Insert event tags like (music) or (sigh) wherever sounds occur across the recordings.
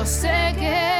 yo sé que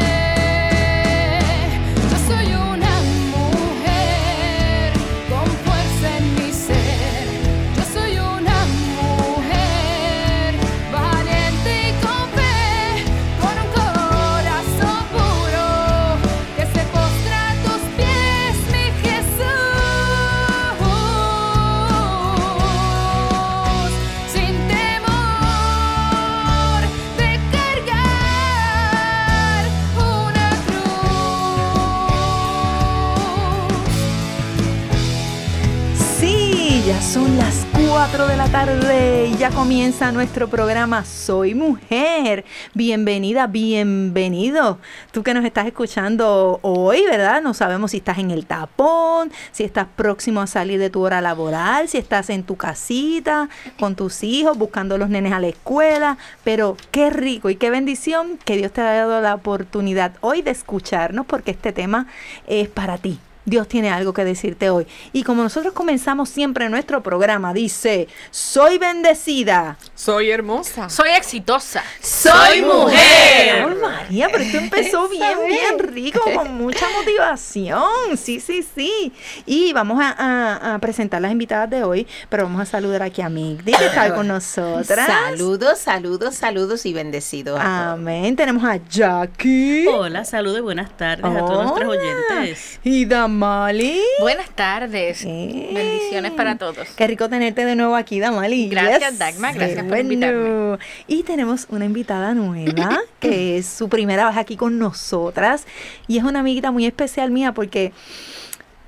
4 de la tarde y ya comienza nuestro programa Soy Mujer. Bienvenida, bienvenido. Tú que nos estás escuchando hoy, ¿verdad? No sabemos si estás en el tapón, si estás próximo a salir de tu hora laboral, si estás en tu casita con tus hijos buscando a los nenes a la escuela, pero qué rico y qué bendición que Dios te haya dado la oportunidad hoy de escucharnos porque este tema es para ti. Dios tiene algo que decirte hoy. Y como nosotros comenzamos siempre nuestro programa, dice, soy bendecida. Soy hermosa. Soy exitosa. Soy mujer. Ay, María, pero esto empezó bien, bien rico, con mucha motivación. Sí, sí, sí. Y vamos a, a- a presentar las invitadas de hoy, pero vamos a saludar aquí a Migdi, que está con nosotras. Saludos, saludos, saludos y bendecidos a todos. Amén. Tenemos a Jackie. Hola, saludos y buenas tardes a todos nuestros oyentes. Y Damali. Buenas tardes. Eh. Bendiciones para todos. Qué rico tenerte de nuevo aquí, Damali. Gracias, Dagmar, gracias Qué por invitarme. Y tenemos una invitada nueva, (clears throat) que es su primera vez aquí con nosotras. Y es una amiguita muy especial mía porque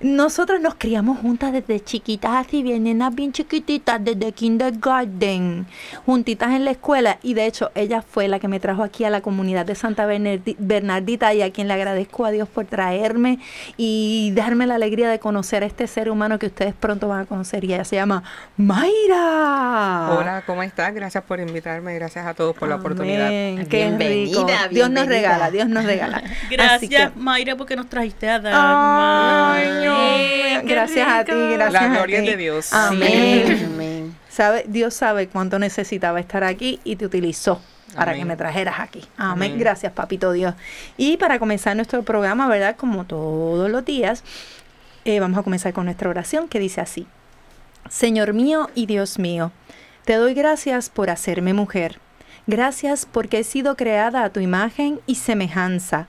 nosotras nos criamos juntas desde chiquitas, así bien nenas bien chiquititas, desde kindergarten, juntitas en la escuela. Y de hecho, ella fue la que me trajo aquí a la comunidad de Santa Bernardi- Bernardita y a quien le agradezco a Dios por traerme y darme la alegría de conocer a este ser humano que ustedes pronto van a conocer. Y ella se llama Mayra. Hola, ¿cómo estás? Gracias por invitarme. Gracias a todos por la oportunidad. Qué Bienvenida, rico. Dios nos regala, Dios nos regala. (laughs) Gracias, que- Mayra, porque nos trajiste a Dagmar. Ay, gracias a ti, gracias La a gloria ti. de Dios. Amén. Amén. Sabe, Dios sabe cuánto necesitaba estar aquí y te utilizó para Amén. que me trajeras aquí. Amén. Amén. Gracias, papito Dios. Y para comenzar nuestro programa, ¿verdad? Como todos los días, eh, vamos a comenzar con nuestra oración que dice así. Señor mío y Dios mío, te doy gracias por hacerme mujer. Gracias porque he sido creada a tu imagen y semejanza.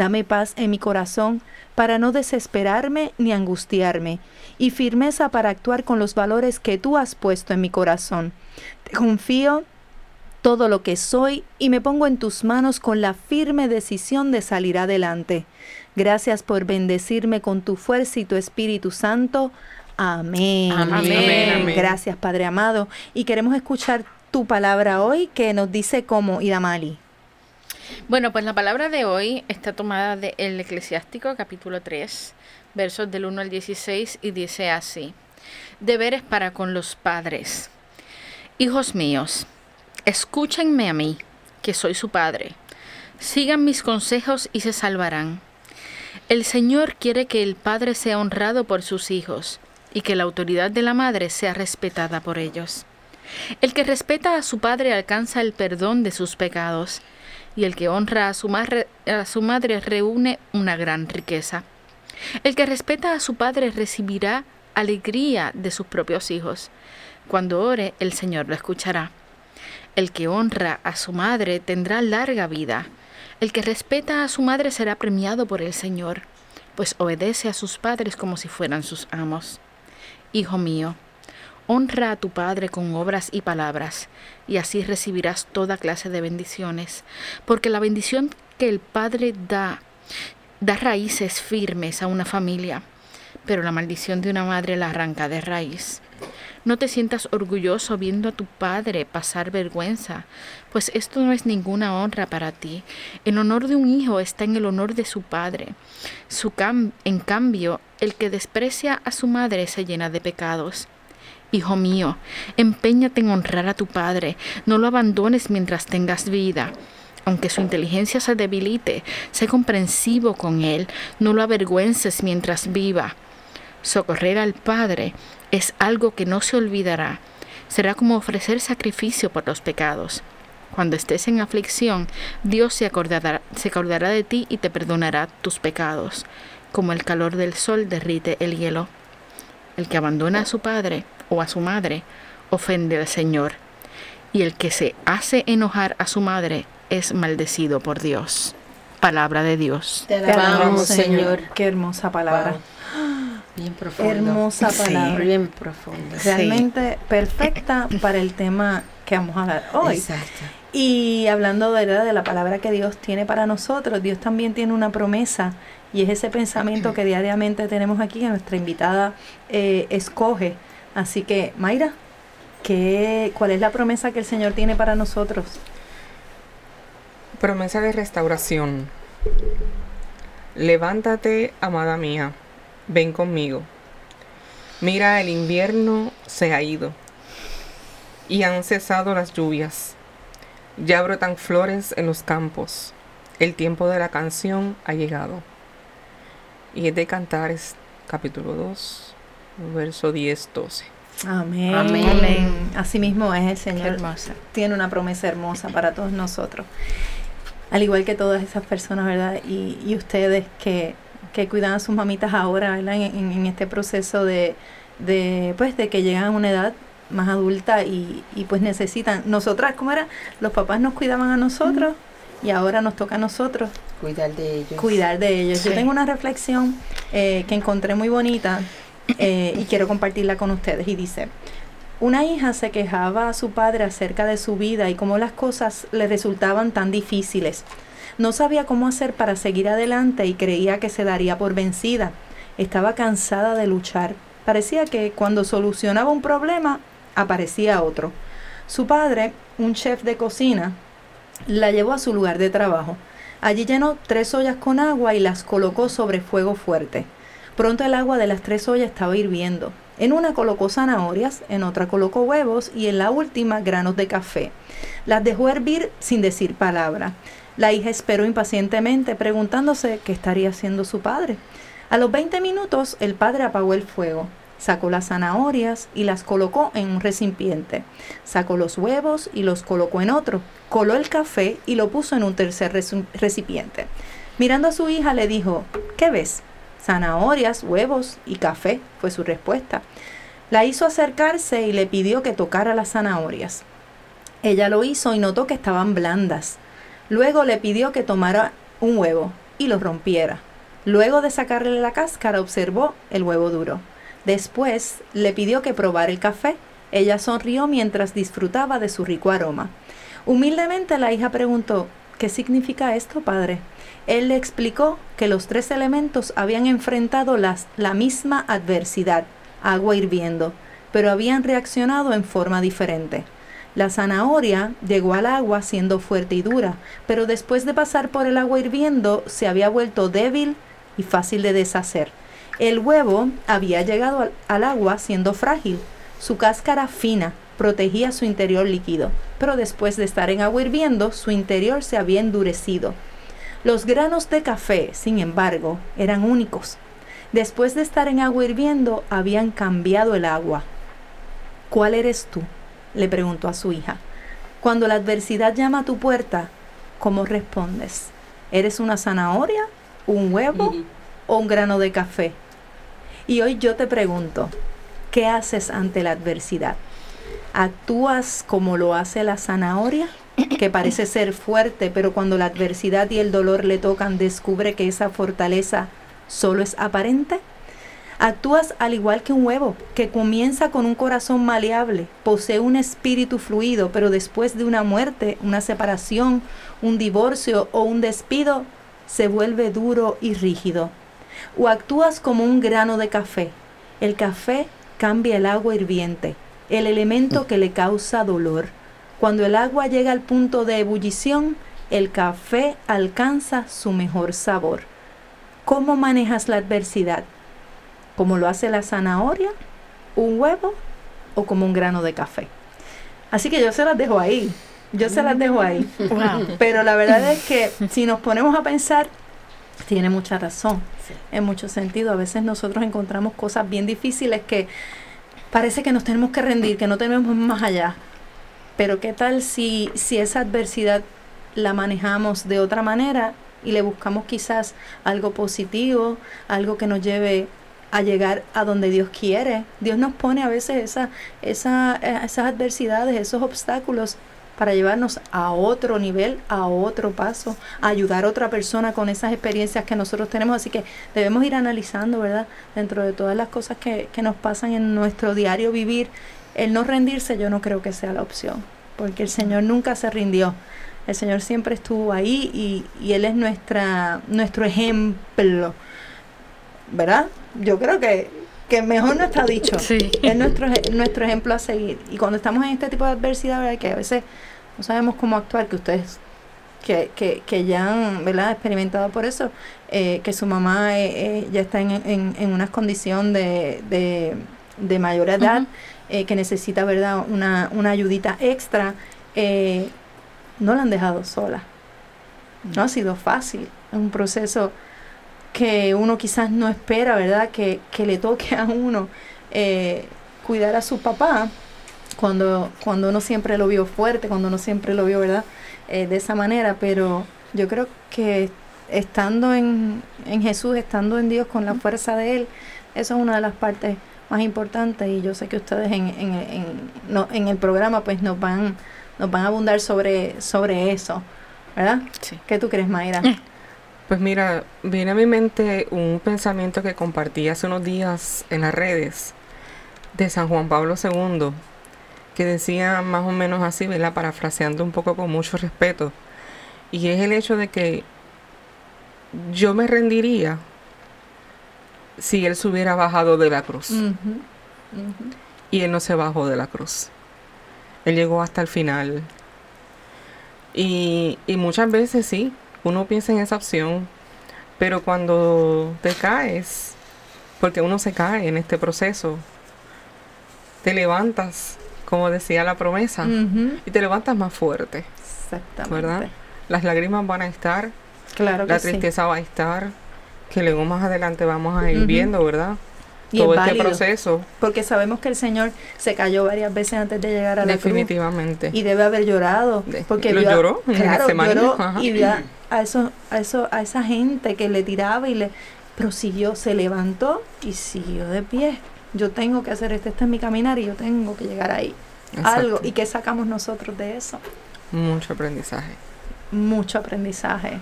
Dame paz en mi corazón para no desesperarme ni angustiarme, y firmeza para actuar con los valores que tú has puesto en mi corazón. Te confío todo lo que soy y me pongo en tus manos con la firme decisión de salir adelante. Gracias por bendecirme con tu fuerza y tu Espíritu Santo. Amén. Amén. Amén, amén. Gracias, Padre amado. Y queremos escuchar tu palabra hoy que nos dice como Idamali. Bueno, pues la palabra de hoy está tomada del Eclesiástico, capítulo 3, versos del 1 al 16, y dice así: Deberes para con los padres. Hijos míos, escúchenme a mí, que soy su padre. Sigan mis consejos y se salvarán. El Señor quiere que el padre sea honrado por sus hijos y que la autoridad de la madre sea respetada por ellos. El que respeta a su padre alcanza el perdón de sus pecados, y el que honra a su, madre, a su madre reúne una gran riqueza. El que respeta a su padre recibirá alegría de sus propios hijos. Cuando ore, el Señor lo escuchará. El que honra a su madre tendrá larga vida. El que respeta a su madre será premiado por el Señor, pues obedece a sus padres como si fueran sus amos. Hijo mío, honra a tu padre con obras y palabras, y así recibirás toda clase de bendiciones, porque la bendición que el Padre da da raíces firmes a una familia, pero la maldición de una madre la arranca de raíz. No te sientas orgulloso viendo a tu padre pasar vergüenza, pues esto no es ninguna honra para ti. El honor de un hijo está en el honor de su padre. En cambio, el que desprecia a su madre se llena de pecados. Hijo mío, empeñate en honrar a tu padre, no lo abandones mientras tengas vida. Aunque su inteligencia se debilite, sé comprensivo con él, no lo avergüences mientras viva. Socorrer al Padre es algo que no se olvidará. Será como ofrecer sacrificio por los pecados. Cuando estés en aflicción, Dios se acordará, se acordará de ti y te perdonará tus pecados, como el calor del sol derrite el hielo. El que abandona a su padre o a su madre ofende al Señor, y el que se hace enojar a su madre es maldecido por Dios. Palabra de Dios. Te alabamos, Señor. Qué hermosa palabra. Wow. Bien profundo. Hermosa Sí, palabra. bien profundo. Realmente perfecta para el tema que vamos a dar hoy. Exacto. Y hablando ¿verdad? de la palabra que Dios tiene para nosotros, Dios también tiene una promesa y es ese pensamiento que diariamente tenemos aquí que nuestra invitada eh, escoge. Así que, Mayra, ¿qué, ¿cuál es la promesa que el Señor tiene para nosotros? Promesa de restauración. Levántate, amada mía, ven conmigo. Mira, el invierno se ha ido y han cesado las lluvias. Ya brotan flores en los campos. El tiempo de la canción ha llegado. Y es de Cantares, capítulo 2, verso 10, 12. Amén. Amén. Así mismo es el Qué Señor. hermosa. tiene una promesa hermosa para todos nosotros. Al igual que todas esas personas, ¿verdad? Y, y ustedes que, que cuidan a sus mamitas ahora, ¿verdad? En, en- en este proceso de, de, pues, de que llegan a una edad más adulta y, y pues necesitan. Nosotras, ¿cómo era? Los papás nos cuidaban a nosotros y ahora nos toca a nosotros Cuidar de ellos. cuidar de ellos. Yo tengo una reflexión eh, que encontré muy bonita eh, y quiero compartirla con ustedes. Y dice, una hija se quejaba a su padre acerca de su vida y cómo las cosas le resultaban tan difíciles. No sabía cómo hacer para seguir adelante y creía que se daría por vencida. Estaba cansada de luchar. Parecía que cuando solucionaba un problema, aparecía otro. Su padre, un chef de cocina, la llevó a su lugar de trabajo. Allí llenó tres ollas con agua y las colocó sobre fuego fuerte. Pronto el agua de las tres ollas estaba hirviendo. En una colocó zanahorias, en otra colocó huevos y en la última granos de café. Las dejó hervir sin decir palabra. La hija esperó impacientemente preguntándose qué estaría haciendo su padre. A los 20 minutos el padre apagó el fuego, sacó las zanahorias y las colocó en un recipiente, sacó los huevos y los colocó en otro, coló el café y lo puso en un tercer recipiente. Mirando a su hija le dijo, ¿qué ves? Zanahorias, huevos y café, fue su respuesta. La hizo acercarse y le pidió que tocara las zanahorias. Ella lo hizo y notó que estaban blandas. Luego le pidió que tomara un huevo y lo rompiera. Luego de sacarle la cáscara observó el huevo duro. Después le pidió que probara el café. Ella sonrió mientras disfrutaba de su rico aroma. Humildemente la hija preguntó, ¿qué significa esto, padre? Él le explicó que los tres elementos habían enfrentado las, la misma adversidad, agua hirviendo, pero habían reaccionado en forma diferente. La zanahoria llegó al agua siendo fuerte y dura, pero después de pasar por el agua hirviendo se había vuelto débil y fácil de deshacer. El huevo había llegado al, al agua siendo frágil, su cáscara fina protegía su interior líquido, pero después de estar en agua hirviendo su interior se había endurecido. Los granos de café, sin embargo, eran únicos. Después de estar en agua hirviendo, habían cambiado el agua. ¿Cuál eres tú? le preguntó a su hija. Cuando la adversidad llama a tu puerta, ¿cómo respondes? ¿Eres una zanahoria, un huevo o un grano de café? Y hoy yo te pregunto, ¿qué haces ante la adversidad? ¿Actúas como lo hace la zanahoria? Que parece ser fuerte, pero cuando la adversidad y el dolor le tocan, descubre que esa fortaleza solo es aparente? Actúas al igual que un huevo, que comienza con un corazón maleable, posee un espíritu fluido, pero después de una muerte, una separación, un divorcio o un despido, se vuelve duro y rígido. O actúas como un grano de café. El café cambia el agua hirviente, el elemento que le causa dolor. Cuando el agua llega al punto de ebullición, el café alcanza su mejor sabor. ¿Cómo manejas la adversidad? ¿Como lo hace la zanahoria, un huevo o como un grano de café? Así que yo se las dejo ahí. Yo se las dejo ahí. (laughs) Wow. Pero la verdad es que si nos ponemos a pensar, tiene mucha razón. Sí. En mucho sentido, a veces nosotros encontramos cosas bien difíciles que parece que nos tenemos que rendir, que no tenemos más allá. Pero qué tal si, si esa adversidad la manejamos de otra manera y le buscamos quizás algo positivo, algo que nos lleve a llegar a donde Dios quiere. Dios nos pone a veces esa, esa, eh, esas adversidades, esos obstáculos para llevarnos a otro nivel, a otro paso, a ayudar a otra persona con esas experiencias que nosotros tenemos. Así que debemos ir analizando, ¿verdad? Dentro de todas las cosas que, que nos pasan en nuestro diario vivir, el no rendirse yo no creo que sea la opción, porque el Señor nunca se rindió. El Señor siempre estuvo ahí y, y Él es nuestra, nuestro ejemplo. ¿Verdad? Yo creo que, que mejor no está dicho. Sí. Es nuestro, nuestro ejemplo a seguir. Y cuando estamos en este tipo de adversidad, ¿verdad? Que a veces no sabemos cómo actuar, que ustedes que, que, que ya han ¿verdad? experimentado por eso, eh, que su mamá eh, eh, ya está en, en, en una condición de, de, de mayor edad. Eh, que necesita ¿verdad? Una, una ayudita extra, eh, no la han dejado sola. No ha sido fácil. Es un proceso que uno quizás no espera, ¿verdad? Que, que le toque a uno eh, cuidar a su papá cuando, cuando uno siempre lo vio fuerte, cuando uno siempre lo vio, ¿verdad? Eh, de esa manera, pero yo creo que estando en, en Jesús, estando en Dios con la fuerza de Él, eso es una de las partes más importantes y yo sé que ustedes en, en, en, no, en el programa pues nos van, nos van a abundar sobre, sobre eso, ¿verdad? Sí. ¿Qué tú crees, Mayra? Pues mira, viene a mi mente un pensamiento que compartí hace unos días en las redes de San Juan Pablo II, que decía más o menos así, ¿verdad? Parafraseando un poco con mucho respeto. Y es el hecho de que yo me rendiría si él se hubiera bajado de la cruz. Y él no se bajó de la cruz. Él llegó hasta el final. Y, y muchas veces sí, uno piensa en esa opción, pero cuando te caes, porque uno se cae en este proceso, te levantas, como decía la promesa, y te levantas más fuerte, Exactamente. ¿verdad? Las lágrimas van a estar, Claro que la sí. tristeza va a estar, que luego más adelante vamos a ir viendo, ¿verdad? Y Todo es este proceso, Porque sabemos que el Señor se cayó varias veces antes de llegar a la cruz. definitivamente. Y debe haber llorado. Porque lo vio lloró claro, lloró ajá. y vio a, a eso, a eso, a esa gente que le tiraba y le prosiguió, se levantó y siguió de pie. Yo tengo que hacer este, este es mi caminar y yo tengo que llegar ahí. Algo. ¿Y qué sacamos nosotros de eso? Mucho aprendizaje. Mucho aprendizaje.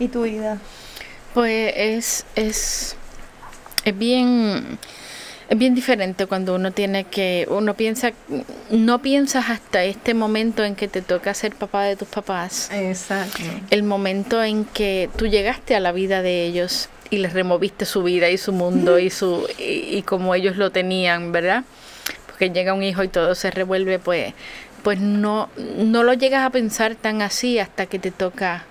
¿Y tu vida? Pues es, es, es bien, es bien diferente cuando uno tiene que, uno piensa, no piensas hasta este momento en que te toca ser papá de tus papás, Exacto. el momento en que tú llegaste a la vida de ellos y les removiste su vida y su mundo y su y, y como ellos lo tenían, ¿verdad? Porque llega un hijo y todo se revuelve, pues, pues no, no lo llegas a pensar tan así hasta que te toca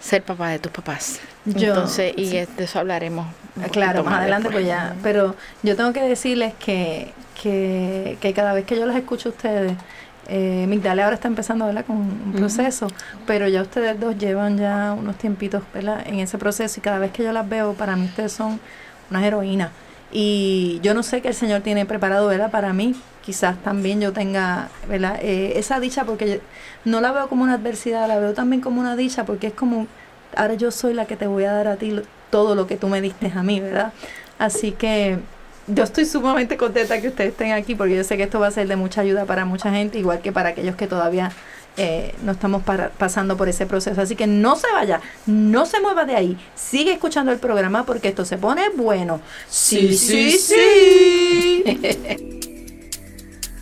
ser papá de tus papás. Yo- Entonces, y sí. de eso hablaremos. Claro, más adelante después. pues ya. Pero yo tengo que decirles que, que, que cada vez que yo las escucho a ustedes, eh, Migdalia ahora está empezando ¿verdad? con un proceso, pero ya ustedes dos llevan ya unos tiempitos ¿verdad? en ese proceso y cada vez que yo las veo, para mí ustedes son unas heroínas. Y yo no sé qué el Señor tiene preparado ¿verdad? para mí. Quizás también yo tenga ¿verdad? Eh, esa dicha porque yo no la veo como una adversidad, la veo también como una dicha porque es como, ahora yo soy la que te voy a dar a ti todo lo que tú me diste a mí, ¿verdad? Así que yo estoy sumamente contenta que ustedes estén aquí porque yo sé que esto va a ser de mucha ayuda para mucha gente, igual que para aquellos que todavía eh, no estamos para- pasando por ese proceso. Así que no se vaya, no se mueva de ahí, sigue escuchando el programa porque esto se pone bueno. Sí, sí, sí. (laughs)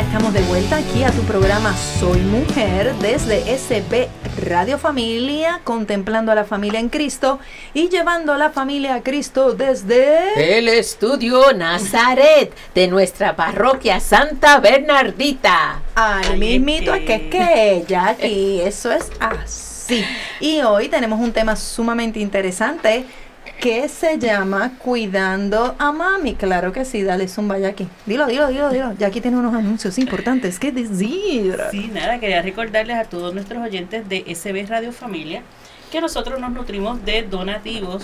Ya estamos de vuelta aquí a tu programa Soy Mujer desde SB Radio Familia, contemplando a la familia en Cristo y llevando a la familia a Cristo desde... El estudio Nazaret de nuestra parroquia Santa Bernardita. Ay, Ay, mismito, que es que ella aquí, (laughs) eso es así. Y hoy tenemos un tema sumamente interesante que se llama Cuidando a Mami. Claro que sí, dale zumba aquí. Dilo, dilo, dilo, dilo. Ya aquí tiene unos anuncios importantes que decir. Sí, nada, quería recordarles a todos nuestros oyentes de SB Radio Familia que nosotros nos nutrimos de donativos,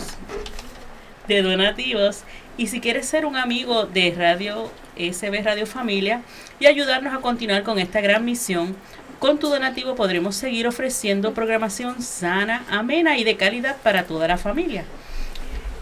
de donativos. Y si quieres ser un amigo de Radio SB Radio Familia y ayudarnos a continuar con esta gran misión, con tu donativo podremos seguir ofreciendo programación sana, amena y de calidad para toda la familia.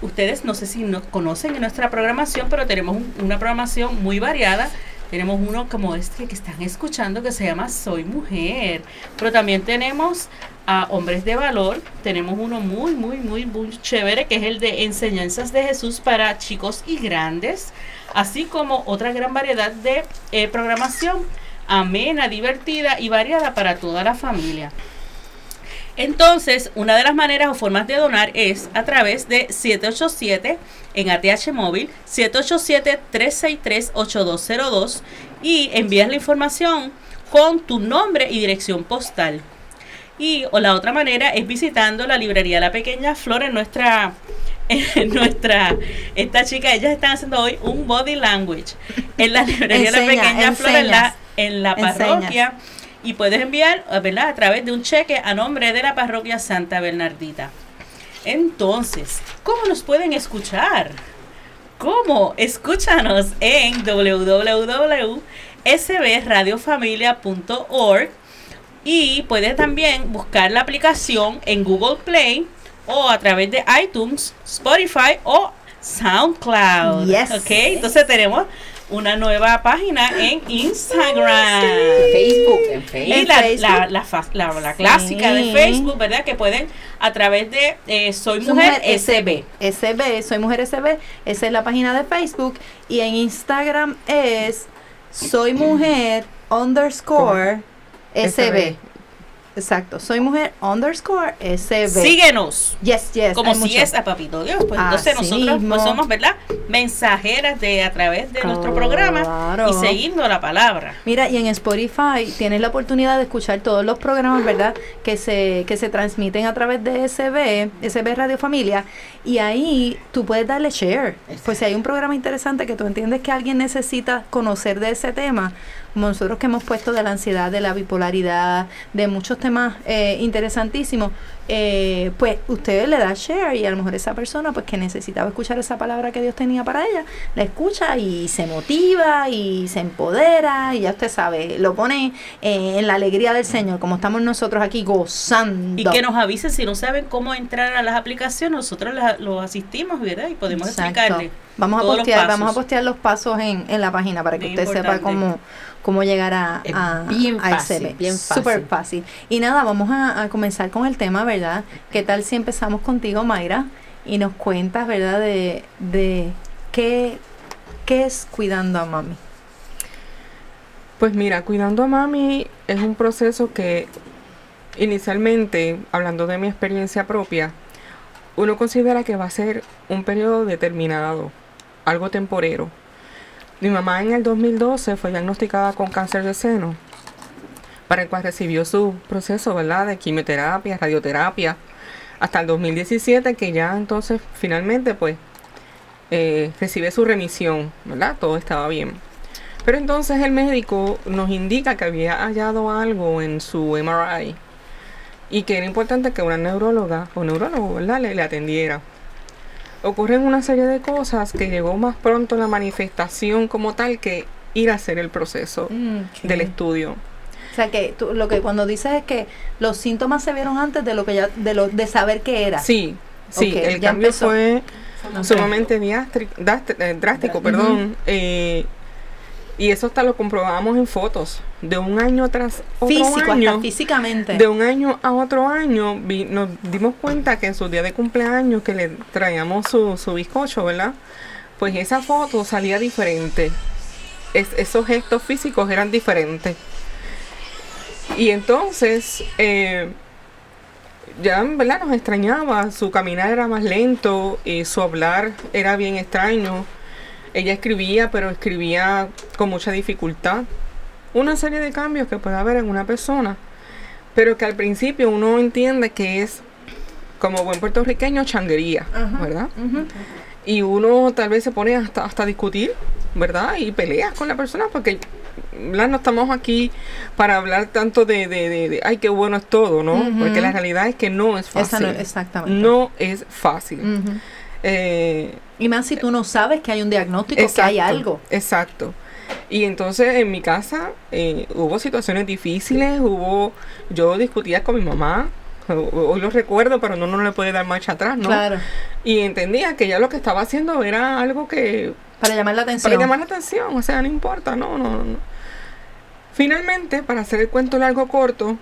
Ustedes no sé si nos conocen en nuestra programación, pero tenemos un- una programación muy variada. Tenemos uno como este que están escuchando que se llama Soy Mujer. Pero también tenemos a Hombres de Valor. Tenemos uno muy, muy, muy, muy chévere que es el de Enseñanzas de Jesús para chicos y grandes. Así como otra gran variedad de eh, programación amena, divertida y variada para toda la familia. Entonces, una de las maneras o formas de donar es a través de 787 en ATH móvil, 787-363-8202 y envías la información con tu nombre y dirección postal. Y o la otra manera es visitando la librería La Pequeña Flor en nuestra (laughs) en nuestra esta chica ellas están haciendo hoy un body language en la (laughs) librería La Enseña, Pequeña Flor en la en la Enseñas. Y puedes enviar ¿verdad? a través de un cheque a nombre de la parroquia Santa Bernardita. Entonces, ¿cómo nos pueden escuchar? ¿Cómo? Escúchanos en www.sbradiofamilia.org y puedes también buscar la aplicación en Google Play o a través de iTunes, Spotify o SoundCloud. Yes. Ok, entonces tenemos una nueva página en (gasps) Instagram. Facebook, en Y Facebook. la, Facebook. la, la, la- clásica de Sí. Facebook, ¿verdad? Que pueden a través de eh, Soy Soy Mujer Mujer SB. SB, Soy Mujer SB, esa es la página de Facebook y en Instagram es Soy Mujer underscore SB. Exacto, Soy Mujer underscore SB. Síguenos. Yes, yes. Como si es a Papito Dios. Pues entonces Así nosotros mismo. pues, somos, ¿verdad? Mensajeras de a través de nuestro programa y siguiendo la palabra. Mira, y en Spotify tienes la oportunidad de escuchar todos los programas, ¿verdad? Que se, que se transmiten a través de SB, SB Radio Familia, y ahí tú puedes darle share. Pues si hay un programa interesante que tú entiendes que alguien necesita conocer de ese tema, como nosotros que hemos puesto de la ansiedad, de la bipolaridad, de muchos temas eh, interesantísimos, eh, pues usted le da share y a lo mejor esa persona pues que necesitaba escuchar esa palabra que Dios tenía para ella, la escucha y se motiva y se empodera y ya usted sabe, lo pone eh, en la alegría del Señor, como estamos nosotros aquí gozando. Y que nos avisen si no saben cómo entrar a las aplicaciones, nosotros las- los asistimos, ¿verdad? Y podemos Exacto. explicarle. Vamos a postear, vamos a postear los pasos en, en la página para que Bien usted sepa cómo, cómo llegar a, a, bien a fácil, bien fácil. Súper fácil. Y nada, vamos a, a comenzar con el tema, ¿verdad? ¿Qué tal si empezamos contigo, Mayra? Y nos cuentas, ¿verdad? De, de ¿qué, qué es cuidando a mami? Pues mira, cuidando a mami es un proceso que inicialmente, hablando de mi experiencia propia, uno considera que va a ser un periodo determinado, algo temporero. Mi mamá en el 2012 fue diagnosticada con cáncer de seno, para el cual recibió su proceso, ¿verdad?, de quimioterapia, radioterapia, hasta el 2017, que ya entonces finalmente, pues, eh, recibe su remisión, ¿verdad? Todo estaba bien. Pero entonces el médico nos indica que había hallado algo en su MRI y que era importante que una neuróloga o neurólogo, ¿verdad?, le, le atendiera. Ocurren una serie de cosas que llegó más pronto la manifestación como tal que ir a hacer el proceso del estudio. O sea que tú, lo que cuando dices es que los síntomas se vieron antes de lo que ya de lo de saber qué era. Sí, sí, el cambio empezó. fue sumamente dast- eh, drástico, perdón. eh, y eso hasta lo comprobamos en fotos. De un año tras otro Físico, año. hasta físicamente. De un año a otro año vi- nos dimos cuenta que en su día de cumpleaños que le traíamos su, su bizcocho, ¿verdad? Pues esa foto salía diferente. Es- esos gestos físicos eran diferentes. Y entonces, eh, ya ¿verdad? nos extrañaba, su caminar era más lento, y su hablar era bien extraño. Ella escribía, pero escribía con mucha dificultad. Una serie de cambios que puede haber en una persona, pero que al principio uno entiende que es, como buen puertorriqueño, changuería, ¿verdad? Y uno tal vez se pone hasta, hasta discutir, ¿verdad? Y peleas con la persona porque. No estamos aquí para hablar tanto de, de, de- de, ay, qué bueno es todo, ¿no? Porque la realidad es que no es fácil. no- exactamente. No es fácil. Eh, Y más si tú no sabes que hay un diagnóstico, que hay algo. Exacto. Y entonces en mi casa eh, hubo situaciones difíciles, hubo, yo discutía con mi mamá, (laughs) hoy lo recuerdo, pero no, no le puede dar marcha atrás, ¿no? Claro. Y entendía que ella lo que estaba haciendo era algo que Para llamar la atención. para llamar la atención, o sea, no importa, no, no, no. Finalmente, para hacer el cuento largo corto,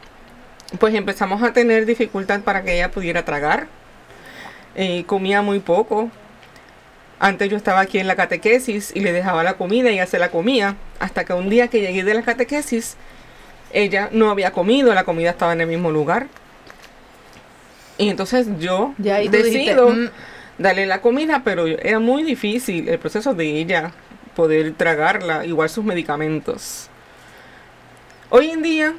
pues empezamos a tener dificultad para que ella pudiera tragar. Eh, comía muy poco. Antes yo estaba aquí en la catequesis y le dejaba la comida y ella se la comía. Hasta que un día que llegué de la catequesis, ella no había comido, la comida estaba en el mismo lugar. Y entonces yo Ya dijiste, decido "Mm". darle la comida, pero era muy difícil el proceso de ella poder tragarla, igual sus medicamentos. Hoy en día,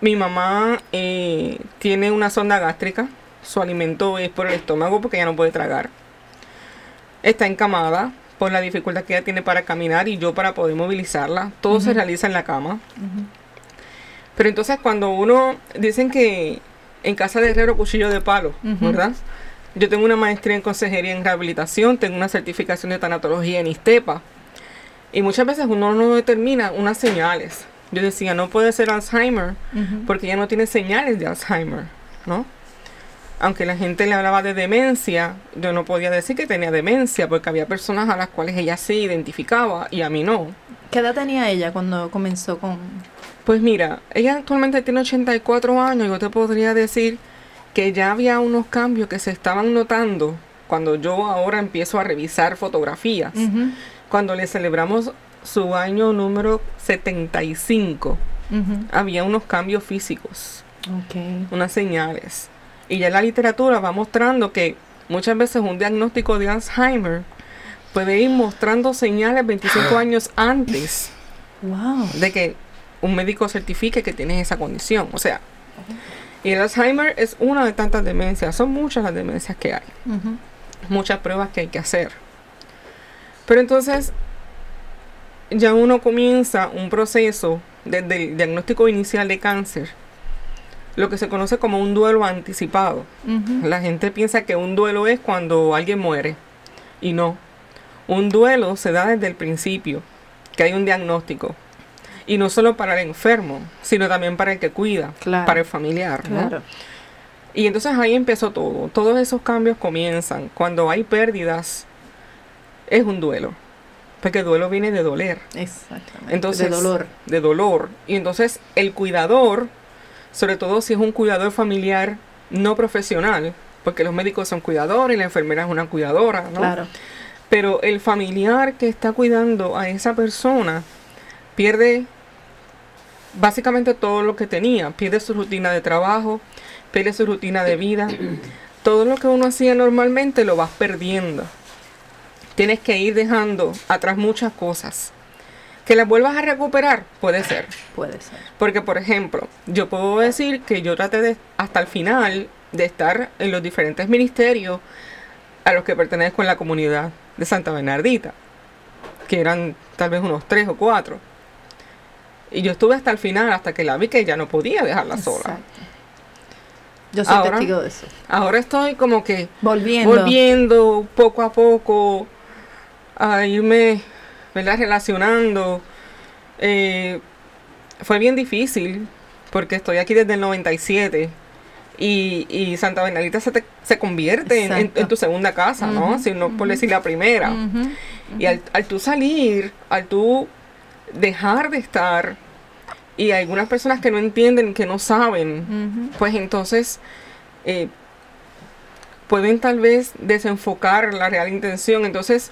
mi mamá eh, tiene una sonda gástrica, su alimento es por el estómago porque ella no puede tragar. Está encamada por la dificultad que ella tiene para caminar y yo para poder movilizarla. Todo se realiza en la cama. Pero entonces cuando uno, dicen que en casa de herrero cuchillo de palo. ¿verdad? Yo tengo una maestría en consejería en rehabilitación, tengo una certificación de tanatología en ISTEPA. Y muchas veces uno no determina unas señales. Yo decía, no puede ser Alzheimer porque ella no tiene señales de Alzheimer, ¿no? Aunque la gente le hablaba de demencia, yo no podía decir que tenía demencia porque había personas a las cuales ella sí identificaba y a mí no. ¿Qué edad tenía ella cuando comenzó con...? Pues mira, ella actualmente tiene 84 años y yo te podría decir que ya había unos cambios que se estaban notando cuando yo ahora empiezo a revisar fotografías. Cuando le celebramos su año número 75, ujú. había unos cambios físicos, unas señales. Y ya la literatura va mostrando que muchas veces un diagnóstico de Alzheimer puede ir mostrando señales 25 años antes Wow. de que un médico certifique que tienes esa condición. O sea, y el Alzheimer es una de tantas demencias. Son muchas las demencias que hay. Muchas pruebas que hay que hacer. Pero entonces, ya uno comienza un proceso desde el diagnóstico inicial de cáncer, lo que se conoce como un duelo anticipado. La gente piensa que un duelo es cuando alguien muere. Y no. Un duelo se da desde el principio, que hay un diagnóstico. Y no solo para el enfermo, sino también para el que cuida, Claro. para el familiar. Y entonces ahí empezó todo. Todos esos cambios comienzan. Cuando hay pérdidas, es un duelo. Porque duelo viene de doler. Exactamente. Entonces, de dolor. De dolor. Y entonces el cuidador, sobre todo si es un cuidador familiar no profesional, porque los médicos son cuidadores y la enfermera es una cuidadora, ¿no? Claro. Pero el familiar que está cuidando a esa persona pierde básicamente todo lo que tenía. Pierde su rutina de trabajo, pierde su rutina de vida. Todo lo que uno hacía normalmente lo vas perdiendo. Tienes que ir dejando atrás muchas cosas. Que las vuelvas a recuperar, puede ser. Puede ser. Porque, por ejemplo, yo puedo decir que yo traté de, hasta el final de estar en los diferentes ministerios a los que pertenezco en la comunidad de Santa Bernardita, que eran tal vez unos tres o cuatro. Y yo estuve hasta el final, hasta que la vi que ya no podía dejarla sola. Yo soy Ahora- testigo de eso. Ahora estoy como que Volviendo. volviendo poco a poco a irme, ¿verdad? Relacionando. Eh, fue bien difícil porque estoy aquí desde el 97 y, y Santa Bernadita se, te- se convierte en, en- Exacto. en tu segunda casa, ¿no? Si no por decir la primera. Y al, al tú salir, al tú dejar de estar, y hay algunas personas que no entienden, que no saben, pues entonces eh, pueden tal vez desenfocar la real intención. Entonces,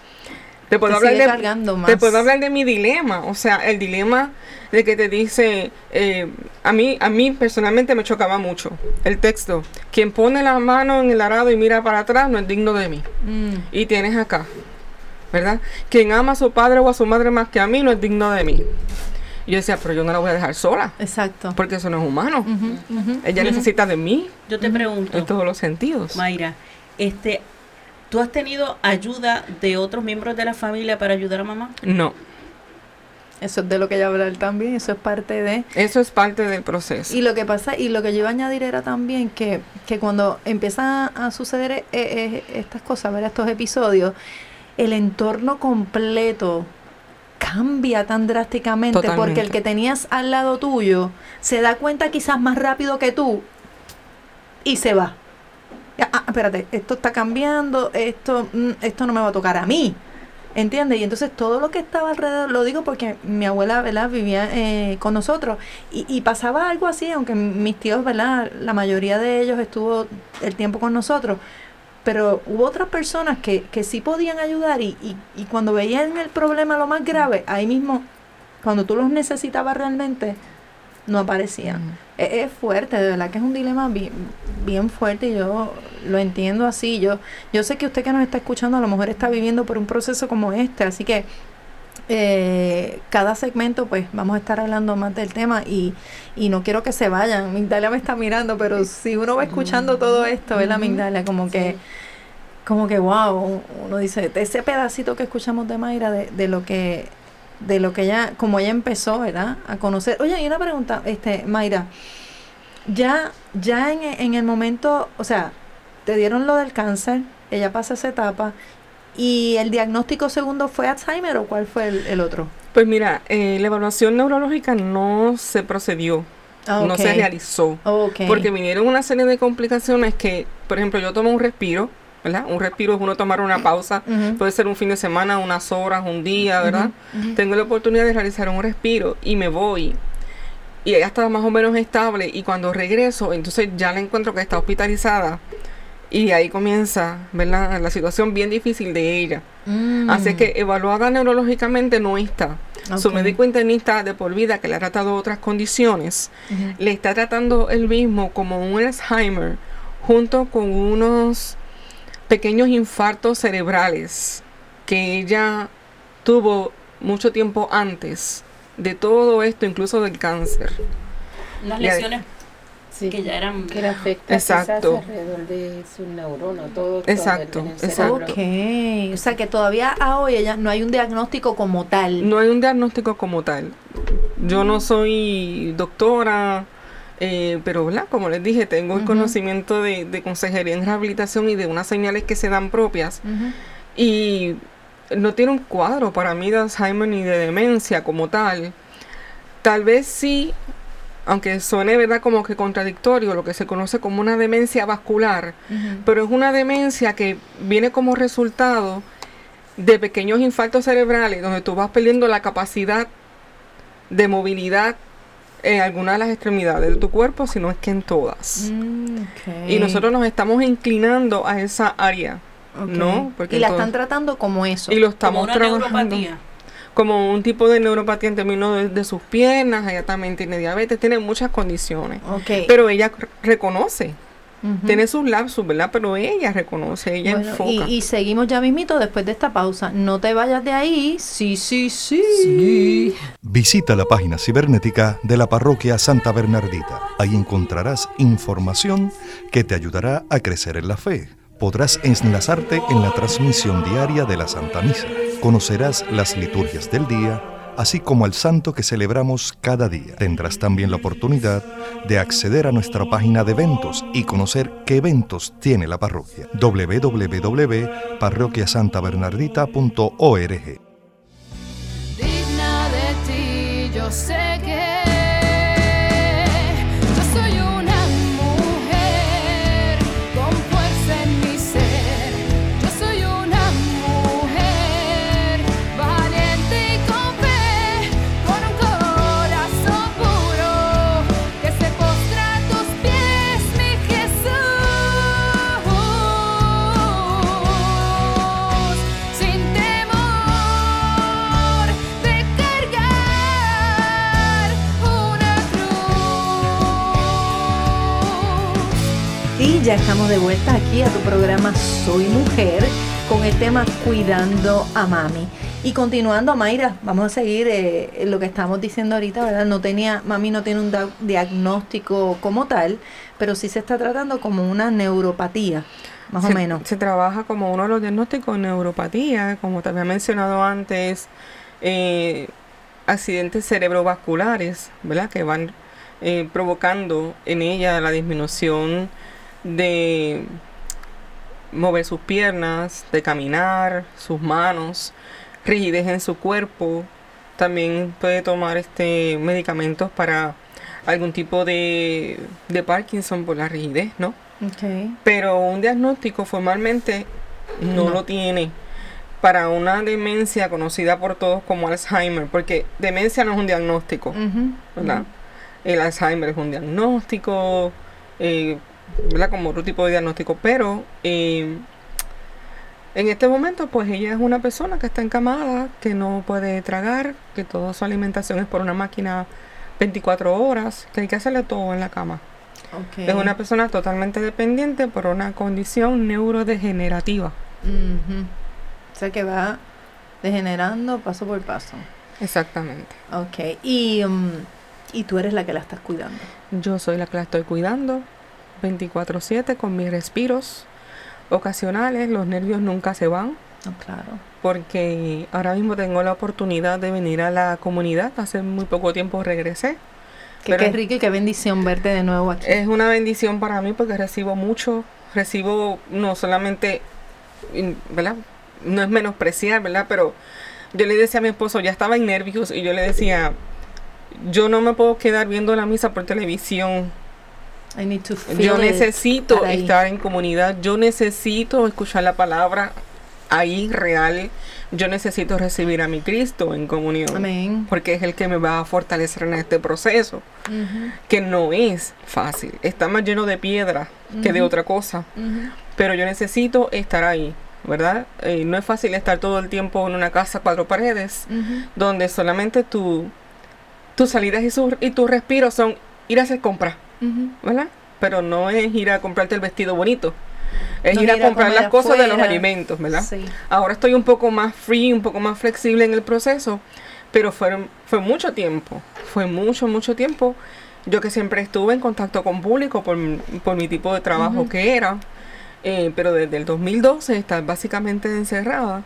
te puedo, Te hablar de, más. te puedo hablar de mi dilema, o sea, el dilema de que te dice, eh, a mí a mí personalmente me chocaba mucho el texto, quien pone la mano en el arado y mira para atrás no es digno de mí. Mm. Y tienes acá, ¿verdad? Quien ama a su padre o a su madre más que a mí no es digno de mí. Y yo decía, pero yo no la voy a dejar sola, Exacto. porque eso no es humano. Ella necesita de mí Yo te pregunto, en todos los sentidos. Mayra, este, ¿tú has tenido ayuda de otros miembros de la familia para ayudar a mamá? No, Eso es de lo que ella va a hablar también, eso es parte de... eso es parte del proceso. Y lo que pasa, y lo que yo iba a añadir era también que, que cuando empiezan a suceder eh, eh, estas cosas, ver estos episodios, el entorno completo cambia tan drásticamente porque el que tenías al lado tuyo se da cuenta quizás más rápido que tú y se va. Ah, ah, espérate, esto está cambiando, esto, mm, esto no me va a tocar a mí. ¿Entiendes? Y entonces todo lo que estaba alrededor, lo digo porque mi abuela, ¿verdad? Vivía eh, con nosotros y, y pasaba algo así, aunque mis tíos, ¿verdad? La mayoría de ellos estuvo el tiempo con nosotros, pero hubo otras personas que, que sí podían ayudar y, y, y cuando veían el problema lo más grave, ahí mismo, cuando tú los necesitabas realmente, no aparecían. Es, es fuerte, de verdad que es un dilema bien, bien fuerte y yo lo entiendo así. Yo, yo sé que usted que nos está escuchando a lo mejor está viviendo por un proceso como este, así que eh, cada segmento pues vamos a estar hablando más del tema y, y no quiero que se vayan. Migdalia me está mirando, pero si uno va escuchando todo esto, ¿verdad, Migdalia? Como que, como que wow, uno dice, ese pedacito que escuchamos de Mayra, de, de lo que de lo que ella, como ella empezó, ¿verdad? A conocer. Oye, y una pregunta, este, Mayra, ya, ya en, en el momento, o sea, te dieron lo del cáncer, ella pasa esa etapa, y el diagnóstico segundo fue Alzheimer o cuál fue el, el otro? Pues mira, eh, la evaluación neurológica no se procedió, Ah, no se realizó. Ok. Porque vinieron una serie de complicaciones que, por ejemplo, yo tomo un respiro, ¿verdad? Un respiro es uno tomar una pausa, puede ser un fin de semana, unas horas, un día, ¿verdad? Tengo la oportunidad de realizar un respiro y me voy. Y ella estaba más o menos estable y cuando regreso, entonces ya la encuentro que está hospitalizada. Y ahí comienza, ¿verdad? La situación bien difícil de ella. Mm. Así que evaluada neurológicamente no está. Su médico internista de por vida, que le ha tratado otras condiciones, le está tratando el mismo como un Alzheimer, junto con unos pequeños infartos cerebrales que ella tuvo mucho tiempo antes de todo esto, incluso del cáncer. Las lesiones Sí, que ya eran... que le afecta Exacto. quizás alrededor de su neurona, todo, todo Exacto, el exacto. cerebro. Ok, o sea que todavía a hoy ella no hay un diagnóstico como tal. No hay un diagnóstico como tal. Yo no soy doctora, eh, pero ¿verdad? como les dije, tengo el conocimiento de, de consejería en rehabilitación y de unas señales que se dan propias. Y no tiene un cuadro para mí de Alzheimer ni de demencia como tal. Tal vez sí, aunque suene verdad como que contradictorio, lo que se conoce como una demencia vascular, pero es una demencia que viene como resultado de pequeños infartos cerebrales donde tú vas perdiendo la capacidad de movilidad en alguna de las extremidades de tu cuerpo, si no es que en todas. Mm. Y nosotros nos estamos inclinando a esa área no, porque y la entonces- están tratando como eso. y lo Como estamos una trabajando neuropatía. Como un tipo de neuropatía en términos de, de sus piernas, ella también tiene diabetes, tiene muchas condiciones. Ok. Pero ella reconoce, tiene sus lapsus, ¿verdad? Pero ella reconoce, ella Bueno, enfoca. y, y seguimos ya mismito después de esta pausa. No te vayas de ahí. Sí, sí, sí. Visita la página cibernética de la parroquia Santa Bernardita. Ahí encontrarás información que te ayudará a crecer en la fe. Podrás enlazarte en la transmisión diaria de la Santa Misa. Conocerás las liturgias del día, así como el santo que celebramos cada día. Tendrás también la oportunidad de acceder a nuestra página de eventos y conocer qué eventos tiene la parroquia. www.parroquiasantabernardita.org digna de ti, yo sé que ya estamos de vuelta aquí a tu programa Soy Mujer con el tema Cuidando a Mami. Y continuando, Mayra, vamos a seguir eh, lo que estamos diciendo ahorita, ¿verdad? No tenía, mami no tiene un diagnóstico como tal, pero sí se está tratando como una neuropatía, más se, o menos. Se trabaja como uno de los diagnósticos de neuropatía, como te había mencionado antes, eh, accidentes cerebrovasculares, ¿verdad? Que van eh, provocando en ella la disminución de mover sus piernas, de caminar, sus manos, rigidez en su cuerpo. También puede tomar este medicamentos para algún tipo de, de Parkinson por la rigidez, ¿no? Ok. Pero un diagnóstico formalmente no, No. lo tiene para una demencia conocida por todos como Alzheimer, porque demencia no es un diagnóstico, ¿verdad? El Alzheimer es un diagnóstico, eh, ¿verdad? Como otro tipo de diagnóstico, pero eh, en este momento, pues ella es una persona que está encamada, que no puede tragar, que toda su alimentación es por una máquina 24 horas, que hay que hacerle todo en la cama. Ok. Es una persona totalmente dependiente por una condición neurodegenerativa. Ujú. O sea que va degenerando paso por paso. Exactamente. Ok. Y, mm, y tú eres la que la estás cuidando. Yo soy la que la estoy cuidando 24/7 con mis respiros ocasionales. Los nervios nunca se van claro. porque ahora mismo tengo la oportunidad de venir a la comunidad. Hace muy poco tiempo regresé. Que qué rico y qué bendición verte de nuevo aquí. Es una bendición para mí porque recibo mucho. Recibo no solamente, ¿verdad? No es menospreciar, ¿verdad? Pero yo le decía a mi esposo, ya estaba en nervios y yo le decía, yo no me puedo quedar viendo la misa por televisión. I need to feel Yo it, necesito estar en comunidad. Yo necesito escuchar la palabra ahí real. Yo necesito recibir a mi Cristo en comunión. Amén. Porque es el que me va a fortalecer en este proceso que no es fácil. Está más lleno de piedra que de otra cosa. Pero yo necesito estar ahí, ¿verdad? Eh, no es fácil estar todo el tiempo en una casa cuatro paredes, donde solamente tu, tus salidas y, su- y tus respiros son ir a hacer compras, Pero no es ir a comprarte el vestido bonito. Es No ir a comprar las cosas de los alimentos, ¿verdad? Sí. Ahora estoy un poco más free, un poco más flexible en el proceso, pero fueron, fue mucho tiempo, fue mucho, mucho tiempo. Yo que siempre estuve en contacto con público por, mi- por mi tipo de trabajo que era, eh, pero desde el 2012 estar básicamente encerrada,